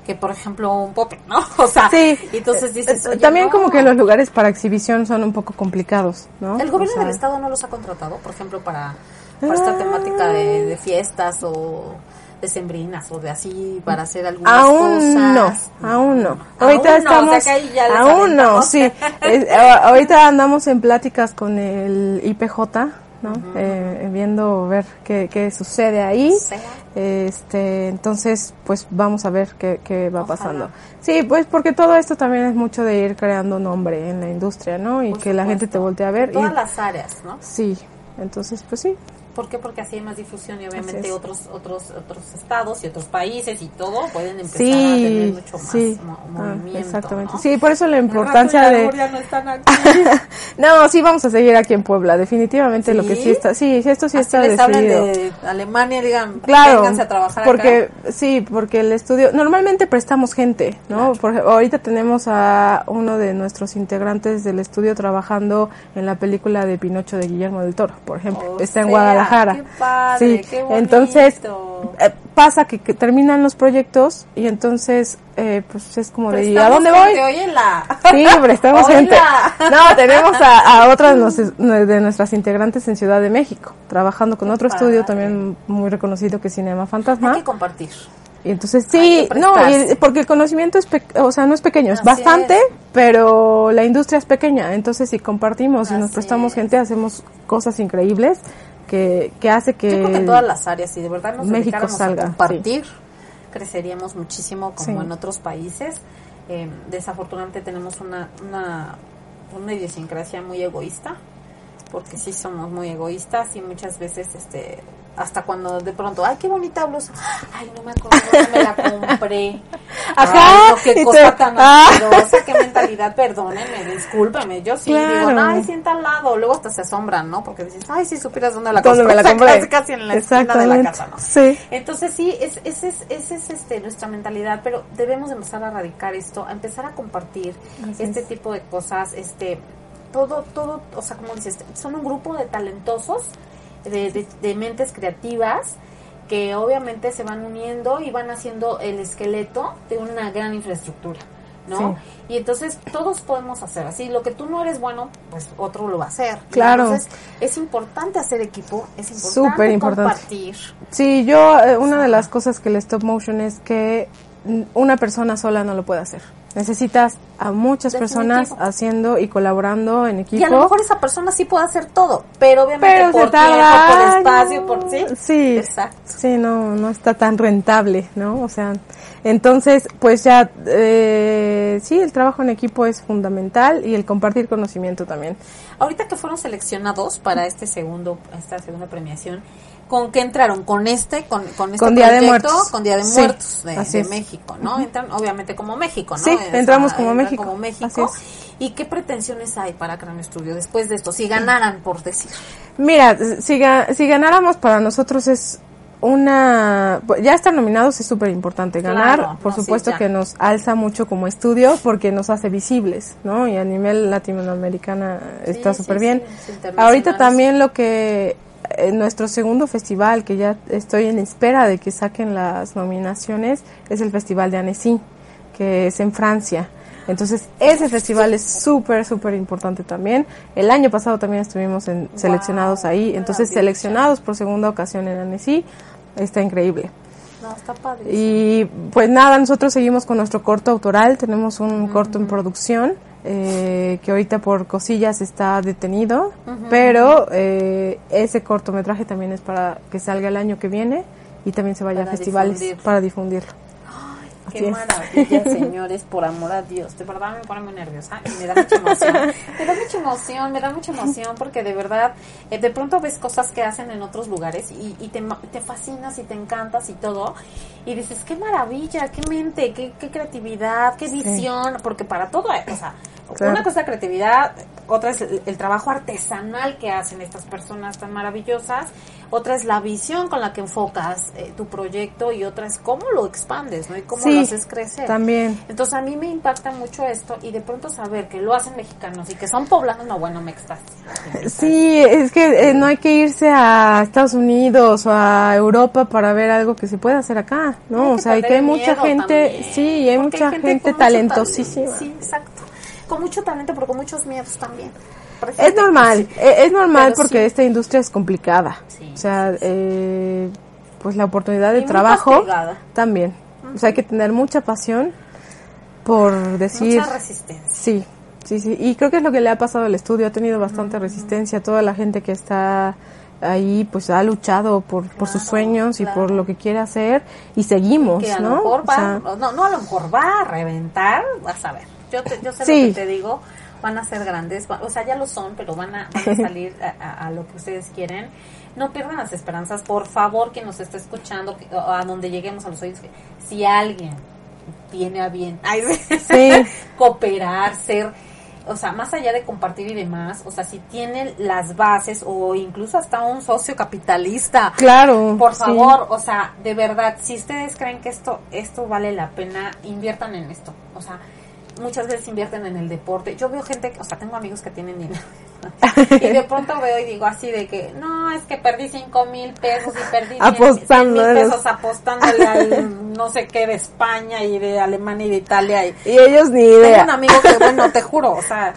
que, por ejemplo, un pop, ¿no? O sea, Sí. entonces dices, Eh, oye, También no. como que los lugares para exhibición son un poco complicados, ¿no? ¿El gobierno O sea, del estado no los ha contratado, por ejemplo, para, para esta Ah. temática de, de fiestas o decembrinas o de así, para hacer algunas Aún cosas? no, aún no. Aún Ahorita no, estamos, o sea ya aún no, sí. Es- ahorita andamos en pláticas con el IPJ, ¿no? Eh, viendo ver qué, qué sucede ahí. Este, entonces, pues vamos a ver qué, qué va Ojalá. pasando. Sí, pues porque todo esto también es mucho de ir creando nombre en la industria, ¿no? Y Por que la gente supuesto. te voltee a ver. Todas y, las áreas, ¿no? Sí, entonces, pues sí. ¿Por qué? Porque así hay más difusión y obviamente otros otros otros estados y otros países y todo pueden empezar a Sí, tener mucho más sí. mo- Ah, movimiento. exactamente. ¿no? Sí, por eso la importancia de... no están aquí. No, sí vamos a seguir aquí en Puebla, definitivamente lo que ¿Sí? está, sí, esto sí Así está les hablan decidido. de Alemania, digan, Claro, vénganse a trabajar porque acá. sí, porque el estudio normalmente prestamos gente, ¿no? Por ej- ahorita tenemos a uno de nuestros integrantes del estudio trabajando en la película de Pinocho de Guillermo del Toro, por ejemplo. O está en sea, Guadalajara. Qué padre, sí, qué entonces eh, pasa que, que terminan los proyectos y entonces eh, pues es como de ¿y a dónde voy? Óyela. Sí, prestamos gente. No, tenemos a, a otra de, nos- de nuestras integrantes en Ciudad de México, trabajando con Qué otro padre. estudio también muy reconocido que es Cinema Hay Fantasma. que compartir. Y entonces Hay sí, no, y- porque el conocimiento es, o sea, no es pequeño, es Así bastante, es. pero la industria es pequeña. Entonces si compartimos y nos prestamos es. gente, hacemos cosas increíbles que, que hace que... Yo creo que en todas las áreas, si de verdad nos México salga, a compartir, creceríamos muchísimo como Sí. en otros países. Eh, desafortunadamente tenemos una, una, una idiosincrasia muy egoísta, porque sí somos muy egoístas y muchas veces este hasta cuando de pronto, ay, qué bonita blusa, ay, no me acuerdo, me la compré. Ajá, Ay, no, qué cosa te- tan ah. asquerosa, qué mentalidad, perdónenme, discúlpeme, yo sí Claro. digo, ay, sienta al lado, luego hasta se asombran, ¿no? Porque dices, ay, si supieras dónde la ¿Dónde me la compré, compré? casi, casi en la esquina de la casa, ¿no? Sí. Entonces sí, es, esa es, ese es este, nuestra mentalidad, pero debemos empezar a erradicar esto, a empezar a compartir Así este es. tipo de cosas, este, todo, todo, o sea, como dices, son un grupo de talentosos, de, de, de mentes creativas, que obviamente se van uniendo y van haciendo el esqueleto de una gran infraestructura. ¿no? Sí. Y entonces todos podemos hacer así. Lo que tú no eres bueno, pues otro lo va a hacer. Claro. Entonces es importante hacer equipo, es importante Súper importante. compartir. Sí, yo, eh, una de las cosas que el stop motion es que una persona sola no lo puede hacer. Necesitas a muchas personas haciendo y colaborando en equipo. Y a lo mejor esa persona sí puede hacer todo, pero obviamente pero por tiempo, por espacio, por sí. Sí, Exacto. sí, no, no está tan rentable, ¿no? O sea, entonces, pues ya, eh, sí, el trabajo en equipo es fundamental y el compartir conocimiento también. Ahorita que fueron seleccionados para este segundo, esta segunda premiación, ¿con qué entraron? Con este, con, con este Con Día de proyecto, Muertos. con Día de Sí, Muertos de. México, ¿no? Entran obviamente como México, ¿no? Sí, entramos como entran México, como México. ¿Y qué pretensiones hay para Cráneo Estudio después de esto? Si ganaran, por decir. Mira, si, ga- si ganáramos para nosotros es una... Ya estar nominados es súper importante. Ganar, Claro, por no, supuesto que nos alza mucho como estudio porque nos hace visibles, ¿no? Y a nivel latinoamericana está súper sí, bien. Ahorita también lo que... En nuestro segundo festival, que ya estoy en espera de que saquen las nominaciones, es el Festival de Annecy, que es en Francia. Entonces, ese festival es súper, súper importante también. El año pasado también estuvimos en- seleccionados ahí. Entonces, seleccionados por segunda ocasión en Annecy, está increíble. No, está padre. Y pues nada, nosotros seguimos con nuestro corto autoral. Tenemos un corto en producción eh, que ahorita por cosillas está detenido, pero eh, ese cortometraje también es para que salga el año que viene y también se vaya Para a festivales para difundirlo. Qué es. maravilla, señores, por amor a Dios. De verdad me pone muy nerviosa y me da mucha emoción. Me da mucha emoción, me da mucha emoción porque de verdad, eh, de pronto ves cosas que hacen en otros lugares y, y te, fascinas y te encantas y todo. Y dices, qué maravilla, qué mente, qué, qué creatividad, qué visión. Porque para todo, o sea, Claro. una cosa es creatividad, otra es el, el trabajo artesanal que hacen estas personas tan maravillosas, otra es la visión con la que enfocas eh, tu proyecto y otra es cómo lo expandes, ¿no? Y cómo Sí, lo haces crecer. También. Entonces a mí me impacta mucho esto y de pronto saber que lo hacen mexicanos y que son poblanos, no, bueno, me extasia. Sí, es que eh, no hay que irse a Estados Unidos o a Europa para ver algo que se puede hacer acá, ¿no? O sea, hay que hay mucha gente, también, sí, y hay mucha gente talentosísima. talento. Sí, exacto. Con mucho talento, pero con muchos miedos también. Es normal, e- es normal Pero porque sí. esta industria es complicada. Sí, o sea, eh, pues la oportunidad de trabajo también. O sea, hay que tener mucha pasión por decir... Mucha resistencia. Sí, sí, sí. Y creo que es lo que le ha pasado al estudio. Ha tenido bastante resistencia. Toda la gente que está ahí, pues ha luchado por, por sus Claro, sueños y por lo que quiere hacer. Y seguimos, que a ¿no? lo mejor O sea, no, no a lo mejor va a reventar, vas a ver. Yo, te, yo sé Sí. lo que te digo, van a ser grandes, o sea, ya lo son, pero van a, van a salir a, a- a lo que ustedes quieren. No pierdan las esperanzas, por favor, quien nos está escuchando, que- a donde lleguemos a los oídos, que si alguien tiene a bien ay, Sí. cooperar, ser, o sea, más allá de compartir y demás, o sea, si tienen las bases o incluso hasta un socio capitalista, claro. por sí. favor, o sea, de verdad, si ustedes creen que esto esto vale la pena, inviertan en esto. O sea, muchas veces invierten en el deporte. Yo veo gente, o sea, tengo amigos que tienen dinero. y de pronto veo y digo así de que, no, es que perdí cinco mil pesos y perdí Apostando, mil pesos apostándole al no sé qué de España y de Alemania y de Italia. Y, Y ellos ni tengo idea. un amigo que, bueno, te juro, o sea,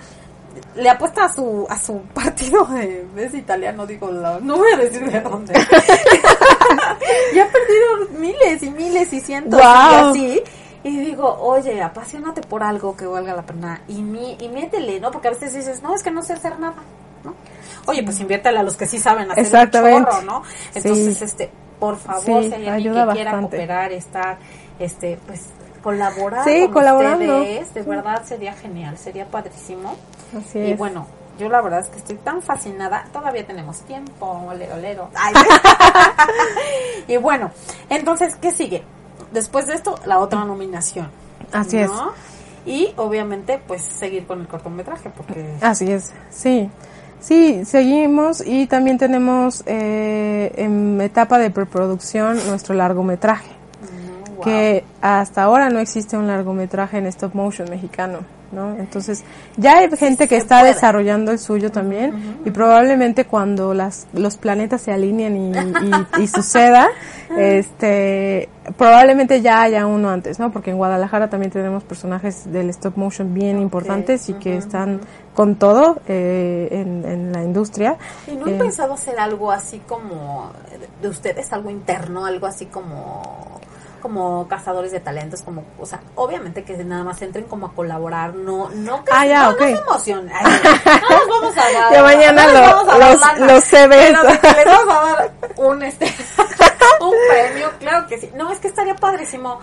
le apuesta a su a su partido de es italiano, digo, la- no voy a decir de dónde. y ha perdido miles y miles y cientos Guau. y así. Y digo, oye, apasionate por algo que valga la pena y, mi, y métele, ¿no? Porque a veces dices, no, es que no sé hacer nada, ¿no? Oye, pues inviértele a los que sí saben hacer Exactamente. un chorro, ¿no? Entonces, Sí. este, por favor, Sí, si hay alguien que quiera bastante. cooperar, estar, este, pues, colaborar Sí, con colaborando. ustedes, de verdad sería genial, sería padrísimo. Así Y es. bueno, yo la verdad es que estoy tan fascinada, todavía tenemos tiempo, olero, olero. Ay. y bueno, entonces, ¿qué sigue? Después de esto, la otra nominación. Así es. Y obviamente, pues seguir con el cortometraje, porque... Así es, sí. Sí, seguimos y también tenemos eh, en etapa de preproducción nuestro largometraje, Mm, wow. que hasta ahora no existe un largometraje en stop motion mexicano, ¿no? Entonces, ya hay gente que está puede. desarrollando el suyo también y probablemente cuando las, los planetas se alineen y, y- y suceda, este, probablemente ya haya uno antes, ¿no? Porque en Guadalajara también tenemos personajes del stop motion bien importantes y que están con todo eh, en, en la industria. ¿Y no han Eh, pensado hacer algo así como de ustedes, algo interno, algo así como como cazadores de talentos, como, o sea, obviamente que nada más entren como a colaborar, no, no que Ah, ya, no, ok. no se emocionen, Ay, no nos vamos a dar, mañana no les lo- vamos a dar los- los les vamos a dar un este un premio, claro que sí. No, es que estaría padrísimo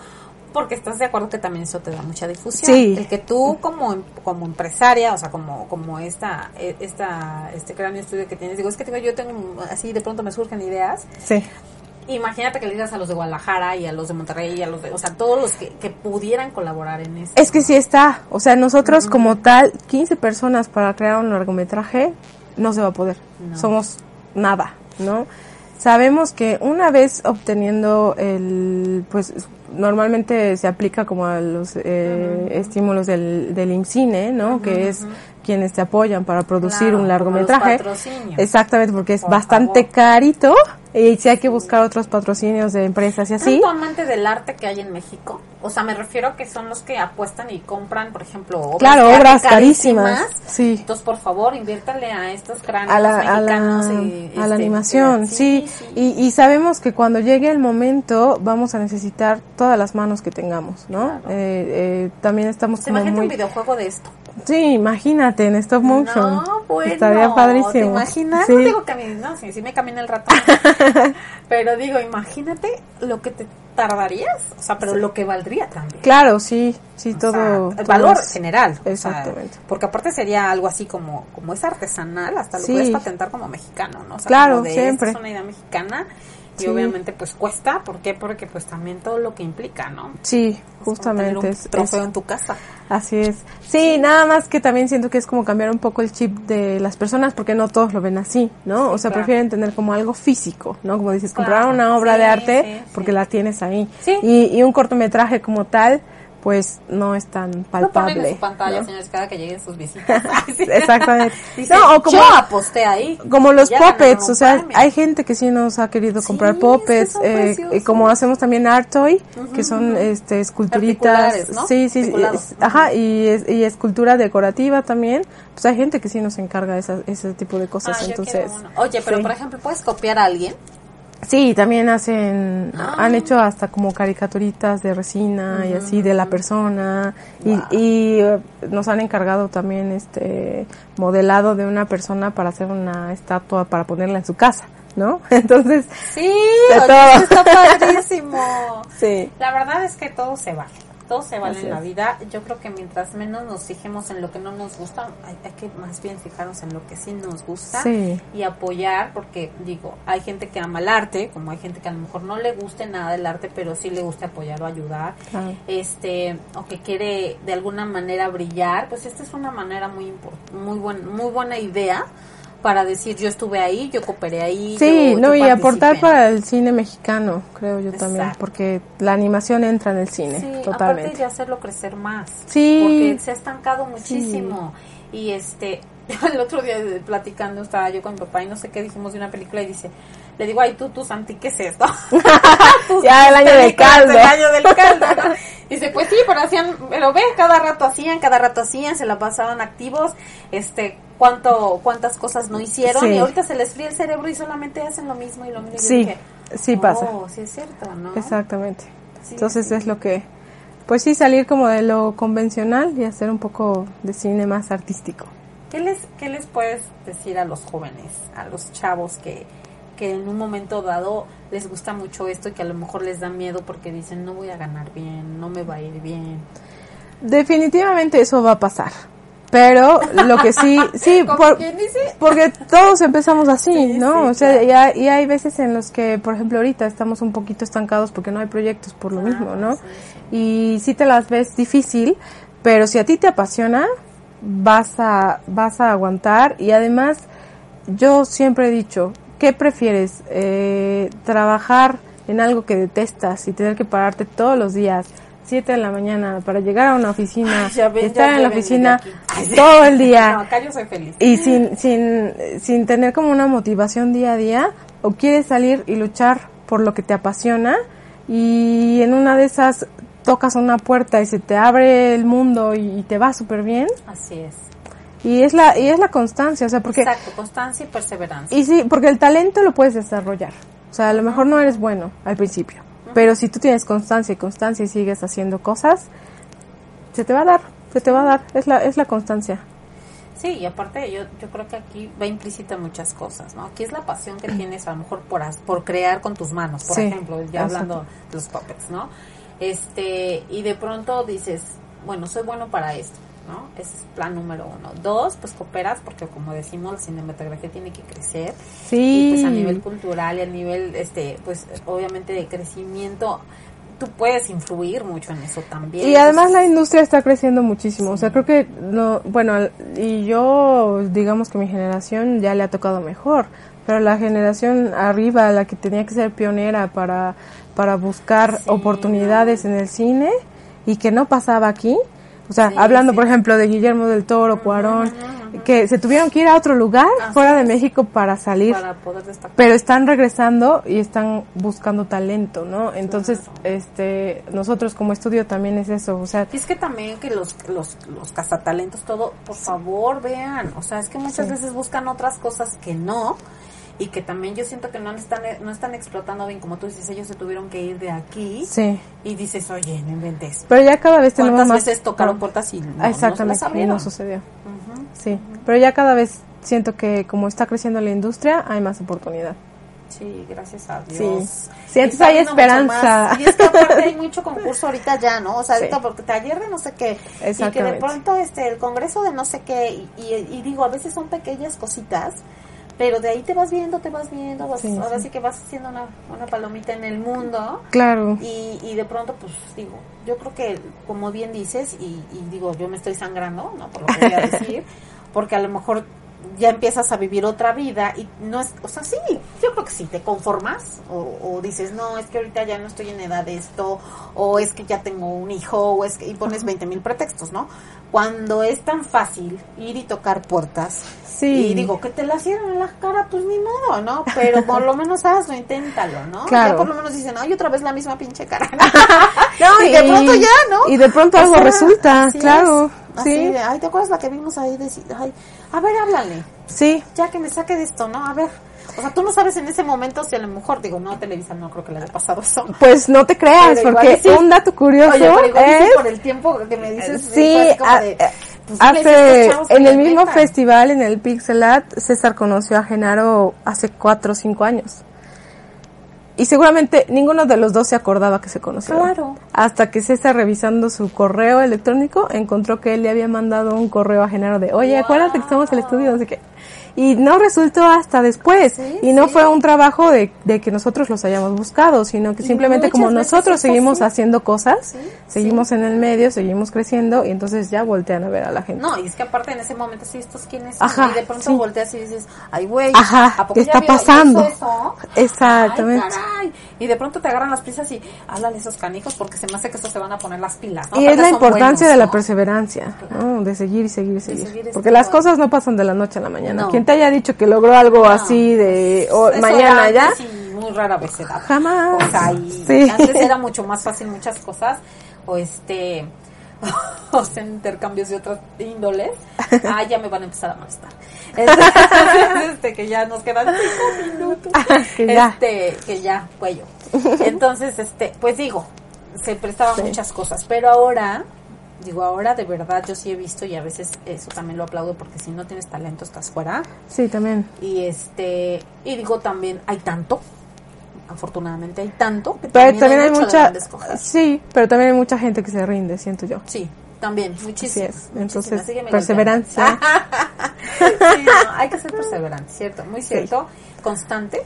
porque estás de acuerdo que también eso te da mucha difusión. Sí. El que tú como como empresaria, o sea, como como esta e- esta este gran estudio que tienes, digo, es que tengo, yo tengo así de pronto me surgen ideas. Sí. Imagínate que le digas a los de Guadalajara y a los de Monterrey y a los de, o sea, todos los que, que pudieran colaborar en esto. Es que sí está. O sea, nosotros como tal, 15 personas para crear un largometraje, no se va a poder. No. Somos nada, ¿no? Sabemos que una vez obteniendo el, pues normalmente se aplica como a los eh, estímulos del, del IMCINE, ¿no? que es quienes te apoyan para producir Claro, un largometraje. Exactamente, porque es Por bastante favor. carito y sí hay que buscar otros patrocinios de empresas y así. ¿Tanto amante del arte que hay en México? O sea, me refiero a que son los que apuestan y compran, por ejemplo, obras Claro, obras carísimas. Sí. Entonces, por favor, inviértale a estos cráneos a la, a mexicanos. la, y, a la este, animación, sí, sí. Y, y sabemos que cuando llegue el momento vamos a necesitar todas las manos que tengamos, ¿no? Claro. Eh, eh, también estamos ¿Se como imagina muy... un videojuego de esto? Sí, imagínate, en stop motion. No, bueno. Estaría padrísimo. ¿Te imaginas? Sí. No digo mí, no, sí, sí me camina el rato. pero digo, imagínate lo que te tardarías, o sea, pero lo que valdría también. Claro, sí, sí, O todo... sea, el valor general. o sea, Exactamente. porque aparte sería algo así como, como es artesanal, hasta lo Sí. puedes patentar como mexicano, ¿no? O sea, Claro, de, siempre. "Esta es una idea mexicana y obviamente pues cuesta, ¿por qué? Porque pues también todo lo que implica, ¿no? Sí, Es como justamente. tener un trofeo es- en tu casa. Así es. Sí, nada más que también siento que es como cambiar un poco el chip de las personas porque no todos lo ven así, ¿no? o sea, claro. prefieren tener como algo físico, ¿no? Como dices, comprar una obra sí, de arte porque la tienes ahí. Sí. Y, y un cortometraje como tal, pues no es tan Lo ponen palpable. en su pantalla, ¿no? señores, cada que lleguen sus visitas. Sí. Exactamente. No, o como- yo aposté ahí. Como los un o sea, hay gente que sí nos ha querido Sí, comprar son eh, y como hacemos también art toy, que son este esculturitas, ¿no? sí, sí, es- ajá, y, es- y escultura decorativa también, pues hay gente que sí nos encarga esa, ese tipo de cosas, Ah, entonces. Oye, pero sí. por ejemplo, ¿puedes copiar a alguien? Sí, también hacen, Ah. han hecho hasta como caricaturitas de resina y así de la persona Wow. y, y eh, nos han encargado también este modelado de una persona para hacer una estatua para ponerla en su casa, ¿no? Entonces, Sí, De oye, todo. eso está padrísimo. sí. La verdad es que todo se vale. Todo se vale en la vida. Yo creo que mientras menos nos fijemos en lo que no nos gusta, hay, hay que más bien fijarnos en lo que sí nos gusta Sí. y apoyar, porque digo, hay gente que ama el arte, como hay gente que a lo mejor no le guste nada del arte, pero sí le gusta apoyar o ayudar, este, o que quiere de alguna manera brillar, pues esta es una manera muy muy buen, muy buena idea para decir yo estuve ahí, yo cooperé ahí, Sí, yo- no, yo y aportar para el cine mexicano, creo yo también, porque la animación entra en el cine, Sí, aparte totalmente. de hacerlo crecer más. Sí. Porque se ha estancado muchísimo. Y este, el otro día platicando estaba yo con mi papá y no sé qué dijimos de una película y dice, le digo, ay tú, tú, Santi, ¿qué es esto? ya el año del caldo. El año del caldo. ¿no? Dice, pues sí, pero hacían, pero ve, cada rato hacían, cada rato hacían, se la pasaban activos, este, cuánto, cuántas cosas no hicieron Sí. y ahorita se les fría el cerebro y solamente hacen lo mismo y lo mismo. Y Sí, dije, sí oh, pasa. sí es cierto, ¿no? Exactamente. Sí, Entonces sí. es lo que, pues sí, salir como de lo convencional y hacer un poco de cine más artístico. ¿Qué les, ¿Qué les puedes decir a los jóvenes, a los chavos que, que en un momento dado les gusta mucho esto y que a lo mejor les da miedo porque dicen no voy a ganar bien, no me va a ir bien? Definitivamente eso va a pasar. Pero lo que sí, sí, por- porque todos empezamos así, Sí, ¿no? sí, o sea, claro. y, hay, veces en los que, por ejemplo, ahorita estamos un poquito estancados porque no hay proyectos por lo mismo, ¿no? Ah, sí, sí. Y sí te las ves difícil, pero si a ti te apasiona, vas a, vas a aguantar y además yo siempre he dicho, ¿qué prefieres? Eh, trabajar en algo que detestas y tener que pararte todos los días, 7 de la mañana, para llegar a una oficina, Ay, ya ven, estar en la oficina todo el día No, acá yo soy feliz. y sin, sin, sin tener como una motivación día a día, o quieres salir y luchar por lo que te apasiona, y en una de esas tocas una puerta y se te abre el mundo y, te va súper bien, Así es. Y es la, y es la constancia, o sea, porque, Exacto, constancia y perseverancia. y sí, porque el talento lo puedes desarrollar, o sea, a lo mejor no eres bueno al principio, pero si tú tienes constancia y constancia y sigues haciendo cosas, se te va a dar, se te va a dar, es la, es la constancia. Sí, y aparte yo, yo creo que aquí va implícita muchas cosas, ¿no? Aquí es la pasión que tienes a lo mejor por, por crear con tus manos, por Sí, ejemplo, ya exacto. hablando de los puppets, ¿no? Este, y de pronto dices, bueno, soy bueno para esto, ¿no? Ese es plan número uno. Dos, pues cooperas, porque como decimos, la cinematografía tiene que crecer. Sí. Y pues a nivel cultural y a nivel, este, pues obviamente de crecimiento, tú puedes influir mucho en eso también. Y además la industria está creciendo muchísimo. O sea, creo que no, bueno, y yo digamos que mi generación ya le ha tocado mejor, pero la generación arriba, la que tenía que ser pionera para para buscar Sí, oportunidades en el cine y que no pasaba aquí. O sea, Sí, hablando sí. por ejemplo de Guillermo del Toro, Cuarón, que se tuvieron que ir a otro lugar Así fuera de. México para salir para poder destacar. pero están regresando y están buscando talento, ¿no? Entonces, este, nosotros como estudio también es eso, o sea, Y es que también que los, los, los cazatalentos, todo, por favor vean, o sea, es que muchas Sí. veces buscan otras cosas que no, y que también yo siento que no están, no están explotando bien, como tú dices, ellos se tuvieron que ir de aquí, sí. y dices, oye, no inventes. Pero ya cada vez tenemos ¿Cuántas más veces tocaron puertas y no, Exactamente, las y abrieron? no sucedió. Ujú. Sí, pero ya cada vez siento que como está creciendo la industria, hay más oportunidad. Sí, gracias a Sí. Dios. Sí, entonces Está hay esperanza. Y es que aparte hay mucho concurso ahorita ya, ¿no? O sea, ahorita Sí. porque taller de no sé qué. Y que de pronto este, el congreso de no sé qué. Y, y- y digo, a veces son pequeñas cositas. Pero de ahí te vas viendo, te vas viendo. vas- Sí, ahora sí. sí que vas haciendo una, una palomita en el mundo. Claro. Y, y de pronto, pues digo, yo creo que, como bien dices, y, y digo, yo me estoy sangrando, ¿no? Por lo que voy a decir, porque a lo mejor ya empiezas a vivir otra vida y no es, o sea, sí, yo creo que sí, te conformas o, o dices, no, es que ahorita ya no estoy en edad de esto, o es que ya tengo un hijo, o es que, y pones 20 mil pretextos, ¿no? Cuando es tan fácil ir y tocar puertas, Sí. y digo, que te la cierran en la cara, pues ni modo, ¿no? Pero por lo menos hazlo, inténtalo, ¿no? Claro. Ya por lo menos dicen, ay, otra vez la misma pinche cara. No, y de pronto ya, ¿no? Y de pronto O algo sea, resulta, claro. es. Así Sí. ay, ¿te acuerdas la que vimos ahí? De, ay, a ver, háblale, Sí. ya que me saque de esto, ¿no? A ver. O sea, tú no sabes en ese momento si a lo mejor, digo, no, Televisa no creo que le haya pasado eso. Pues no te creas, Pero porque sí. un dato curioso Oye, pero igual sí es por el tiempo que me dices. Sí, fue así como a- de, eh, pues, sí, estos hace en el mismo metan. festival, en el Pixelat, César conoció a Genaro hace cuatro o cinco años. Y seguramente ninguno de los dos se acordaba que se conocieron. Claro. Hasta que César, revisando su correo electrónico, encontró que él le había mandado un correo a Genaro de, oye, acuérdate que estamos en el estudio, no sé qué. Y no resultó hasta después. Sí, y no sí. fue un trabajo de, de que nosotros los hayamos buscado, sino que simplemente como nosotros seguimos así. haciendo cosas, Sí, seguimos en el medio, seguimos creciendo y entonces ya voltean a ver a la gente. No, y es que aparte en ese momento sí, estos quiénes son? Ajá, y de pronto volteas y dices, ay, güey, Ajá, ¿a poco ¿qué está pasando? eso? Exactamente. Ay, caray. y de pronto te agarran las prisas y háblale esos canijos porque se me hace que estos se van a poner las pilas. ¿no? Y es la importancia buenos, de la ¿no? perseverancia, ¿no? de seguir y seguir y seguir. seguir Porque las cosas no pasan de la noche a la mañana. Quien te haya dicho que logró algo así de mañana ya, muy rara vez se da. Jamás. O sea, y Sí. antes era mucho más fácil muchas cosas. O este. O sea, intercambios de otras índoles. Ah, ya me van a empezar a molestar. Este, este, que ya nos quedan cinco minutos. ya. Este, que ya, cuello. Entonces, este, pues digo, se prestaban muchas cosas. Pero ahora, digo, ahora de verdad yo sí he visto y a veces eso también lo aplaudo porque si no tienes talento estás fuera Sí, también. y este y digo también hay tanto afortunadamente hay tanto que Pero también hay mucho de mucha, sí, pero también hay mucha gente que se rinde, siento yo. sí también muchísimo es. Entonces, perseverancia. sí, no, hay que ser perseverante cierto muy cierto constante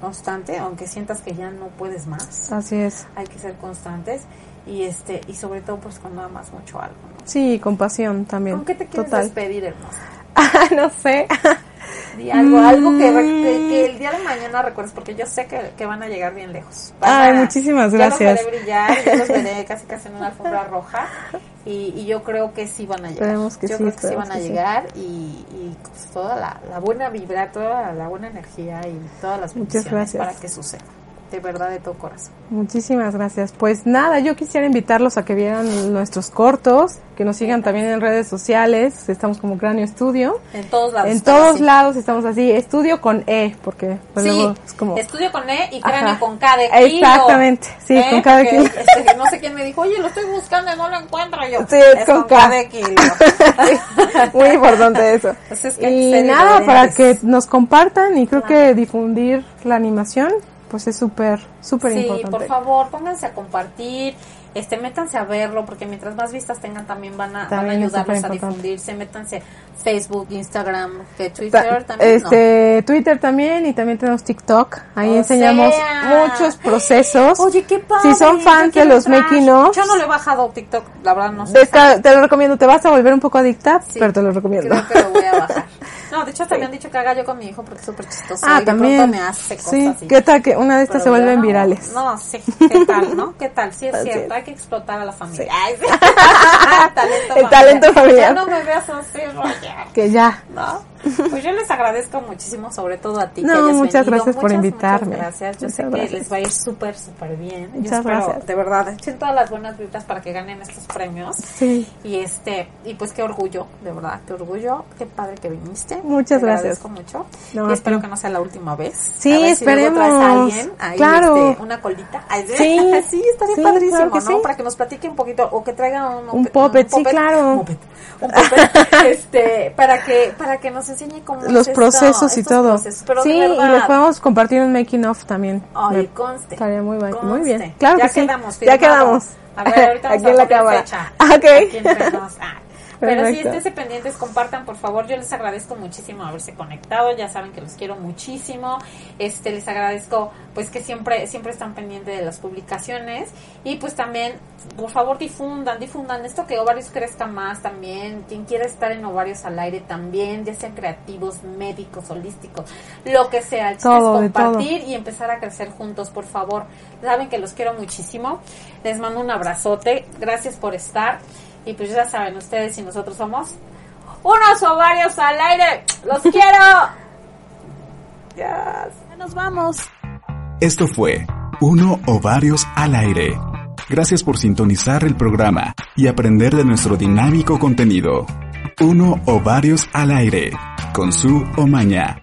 constante aunque sientas que ya no puedes más Así es. hay que ser constantes y este y sobre todo pues cuando amas mucho algo ¿no? Sí, compasión también. ¿con qué te quieres Total. despedir hermosa? no sé. Di algo, algo que, Mm. que- que el día de mañana recuerdes, porque yo sé que, que van a llegar bien lejos. Van Ay, a- muchísimas Ya gracias. los veré brillar, ya los veré casi casi en una alfombra roja y, y yo creo que sí van a llegar. Yo sí, creo que sí van a que sí. llegar y, y pues, toda la, la buena vibra, toda la buena energía y todas las Muchas gracias. para que suceda. De verdad, de todo corazón. Muchísimas gracias. Pues nada, yo quisiera invitarlos a que vieran nuestros cortos, que nos sigan también en redes sociales. Estamos como Cráneo Estudio. En todos lados. En todos así. lados estamos así. Estudio con E, porque pues, Sí, luego es como... estudio con E y cráneo Ajá. con K de kilo. Exactamente, sí, ¿Eh? con cada Porque, kilo. este, no sé quién me dijo, oye, lo estoy buscando y no lo encuentro yo. Sí, es con K. de kilo. Muy importante eso. Entonces, que Y nada, para que nos compartan y creo Claro. que difundir la animación, pues es súper, súper Sí, importante. por favor, pónganse a compartir, este, métanse a verlo, porque mientras más vistas tengan también van a, van a También ayudarnos a difundirse, métanse Facebook, Instagram, que Ta- Twitter también, ¿no? este Twitter también y también tenemos TikTok. Ahí O enseñamos sea. muchos procesos. Oye, qué padre. Si son fans de los making of, Yo no le he bajado TikTok, la verdad no sé. te, lo recomiendo. Te vas a volver un poco adicta, Sí, pero te lo recomiendo. Creo que lo voy a bajar. No, de hecho hasta me han dicho que haga yo con mi hijo porque es súper chistoso. Ah, y también. me hace cosas sí. así. ¿Qué tal que una de estas Pero se vuelven no, virales? No, sí. ¿Qué tal, no? ¿Qué tal? Sí es Así cierto. es. Hay que explotar a la familia. Sí. Ay, sí. talento El talento familiar. Ya no me veas así, Roger. Que ya. ¿No? Pues yo les agradezco muchísimo, sobre todo a ti. No, que hayas muchas venido. gracias por Muchas, invitarme. Muchas gracias. Yo Muchas sé gracias. que les va a ir súper, súper bien. yo Muchas espero, gracias. de verdad, echen todas las buenas vibras para que ganen estos premios. Sí. Y este, y pues qué orgullo, de verdad, qué orgullo, qué padre que viniste. Muchas Te gracias. agradezco mucho. No, y espero que no sea la última vez. Sí, A ver si luego esperemos. traes a alguien ahí, Claro. este, una colita. Sí. sí, estaría Sí, padrísimo, claro que ¿no? sí. Para que nos platique un poquito, o que traiga un, Un puppet, sí, claro. Un puppet, un puppet, este, para que, para que nos enseñe cómo Los es esto, procesos y estos todo. procesos. Pero sí, y les podemos compartir un making of también. Ay, Me- conste. Estaría muy, bien. muy conste. bien. Claro ya que sí. quedamos, ya firmado. quedamos. A ver, ahorita vamos Aquí en a la poner cámara. fecha. Ah, Ok. Aquí nos. Ah. Pero sí, esténse pendientes, compartan, por favor. Yo les agradezco muchísimo haberse conectado. Ya saben que los quiero muchísimo. Este, les agradezco, pues, que siempre, siempre están pendientes de las publicaciones. Y pues también, por favor, difundan, difundan esto que ovarios crezca más también. Quien quiera estar en ovarios al aire también, ya sean creativos, médicos, holísticos, lo que sea. Todo. compartir y empezar a crecer juntos, por favor. Saben que los quiero muchísimo. Les mando un abrazote. Gracias por estar. Y pues ya saben, ustedes y nosotros somos unos ovarios al aire. ¡Los quiero! Ya nos vamos. Esto fue Uno o Varios al Aire. Gracias por sintonizar el programa y aprender de nuestro dinámico contenido. Uno o Varios al Aire, con su Omaña.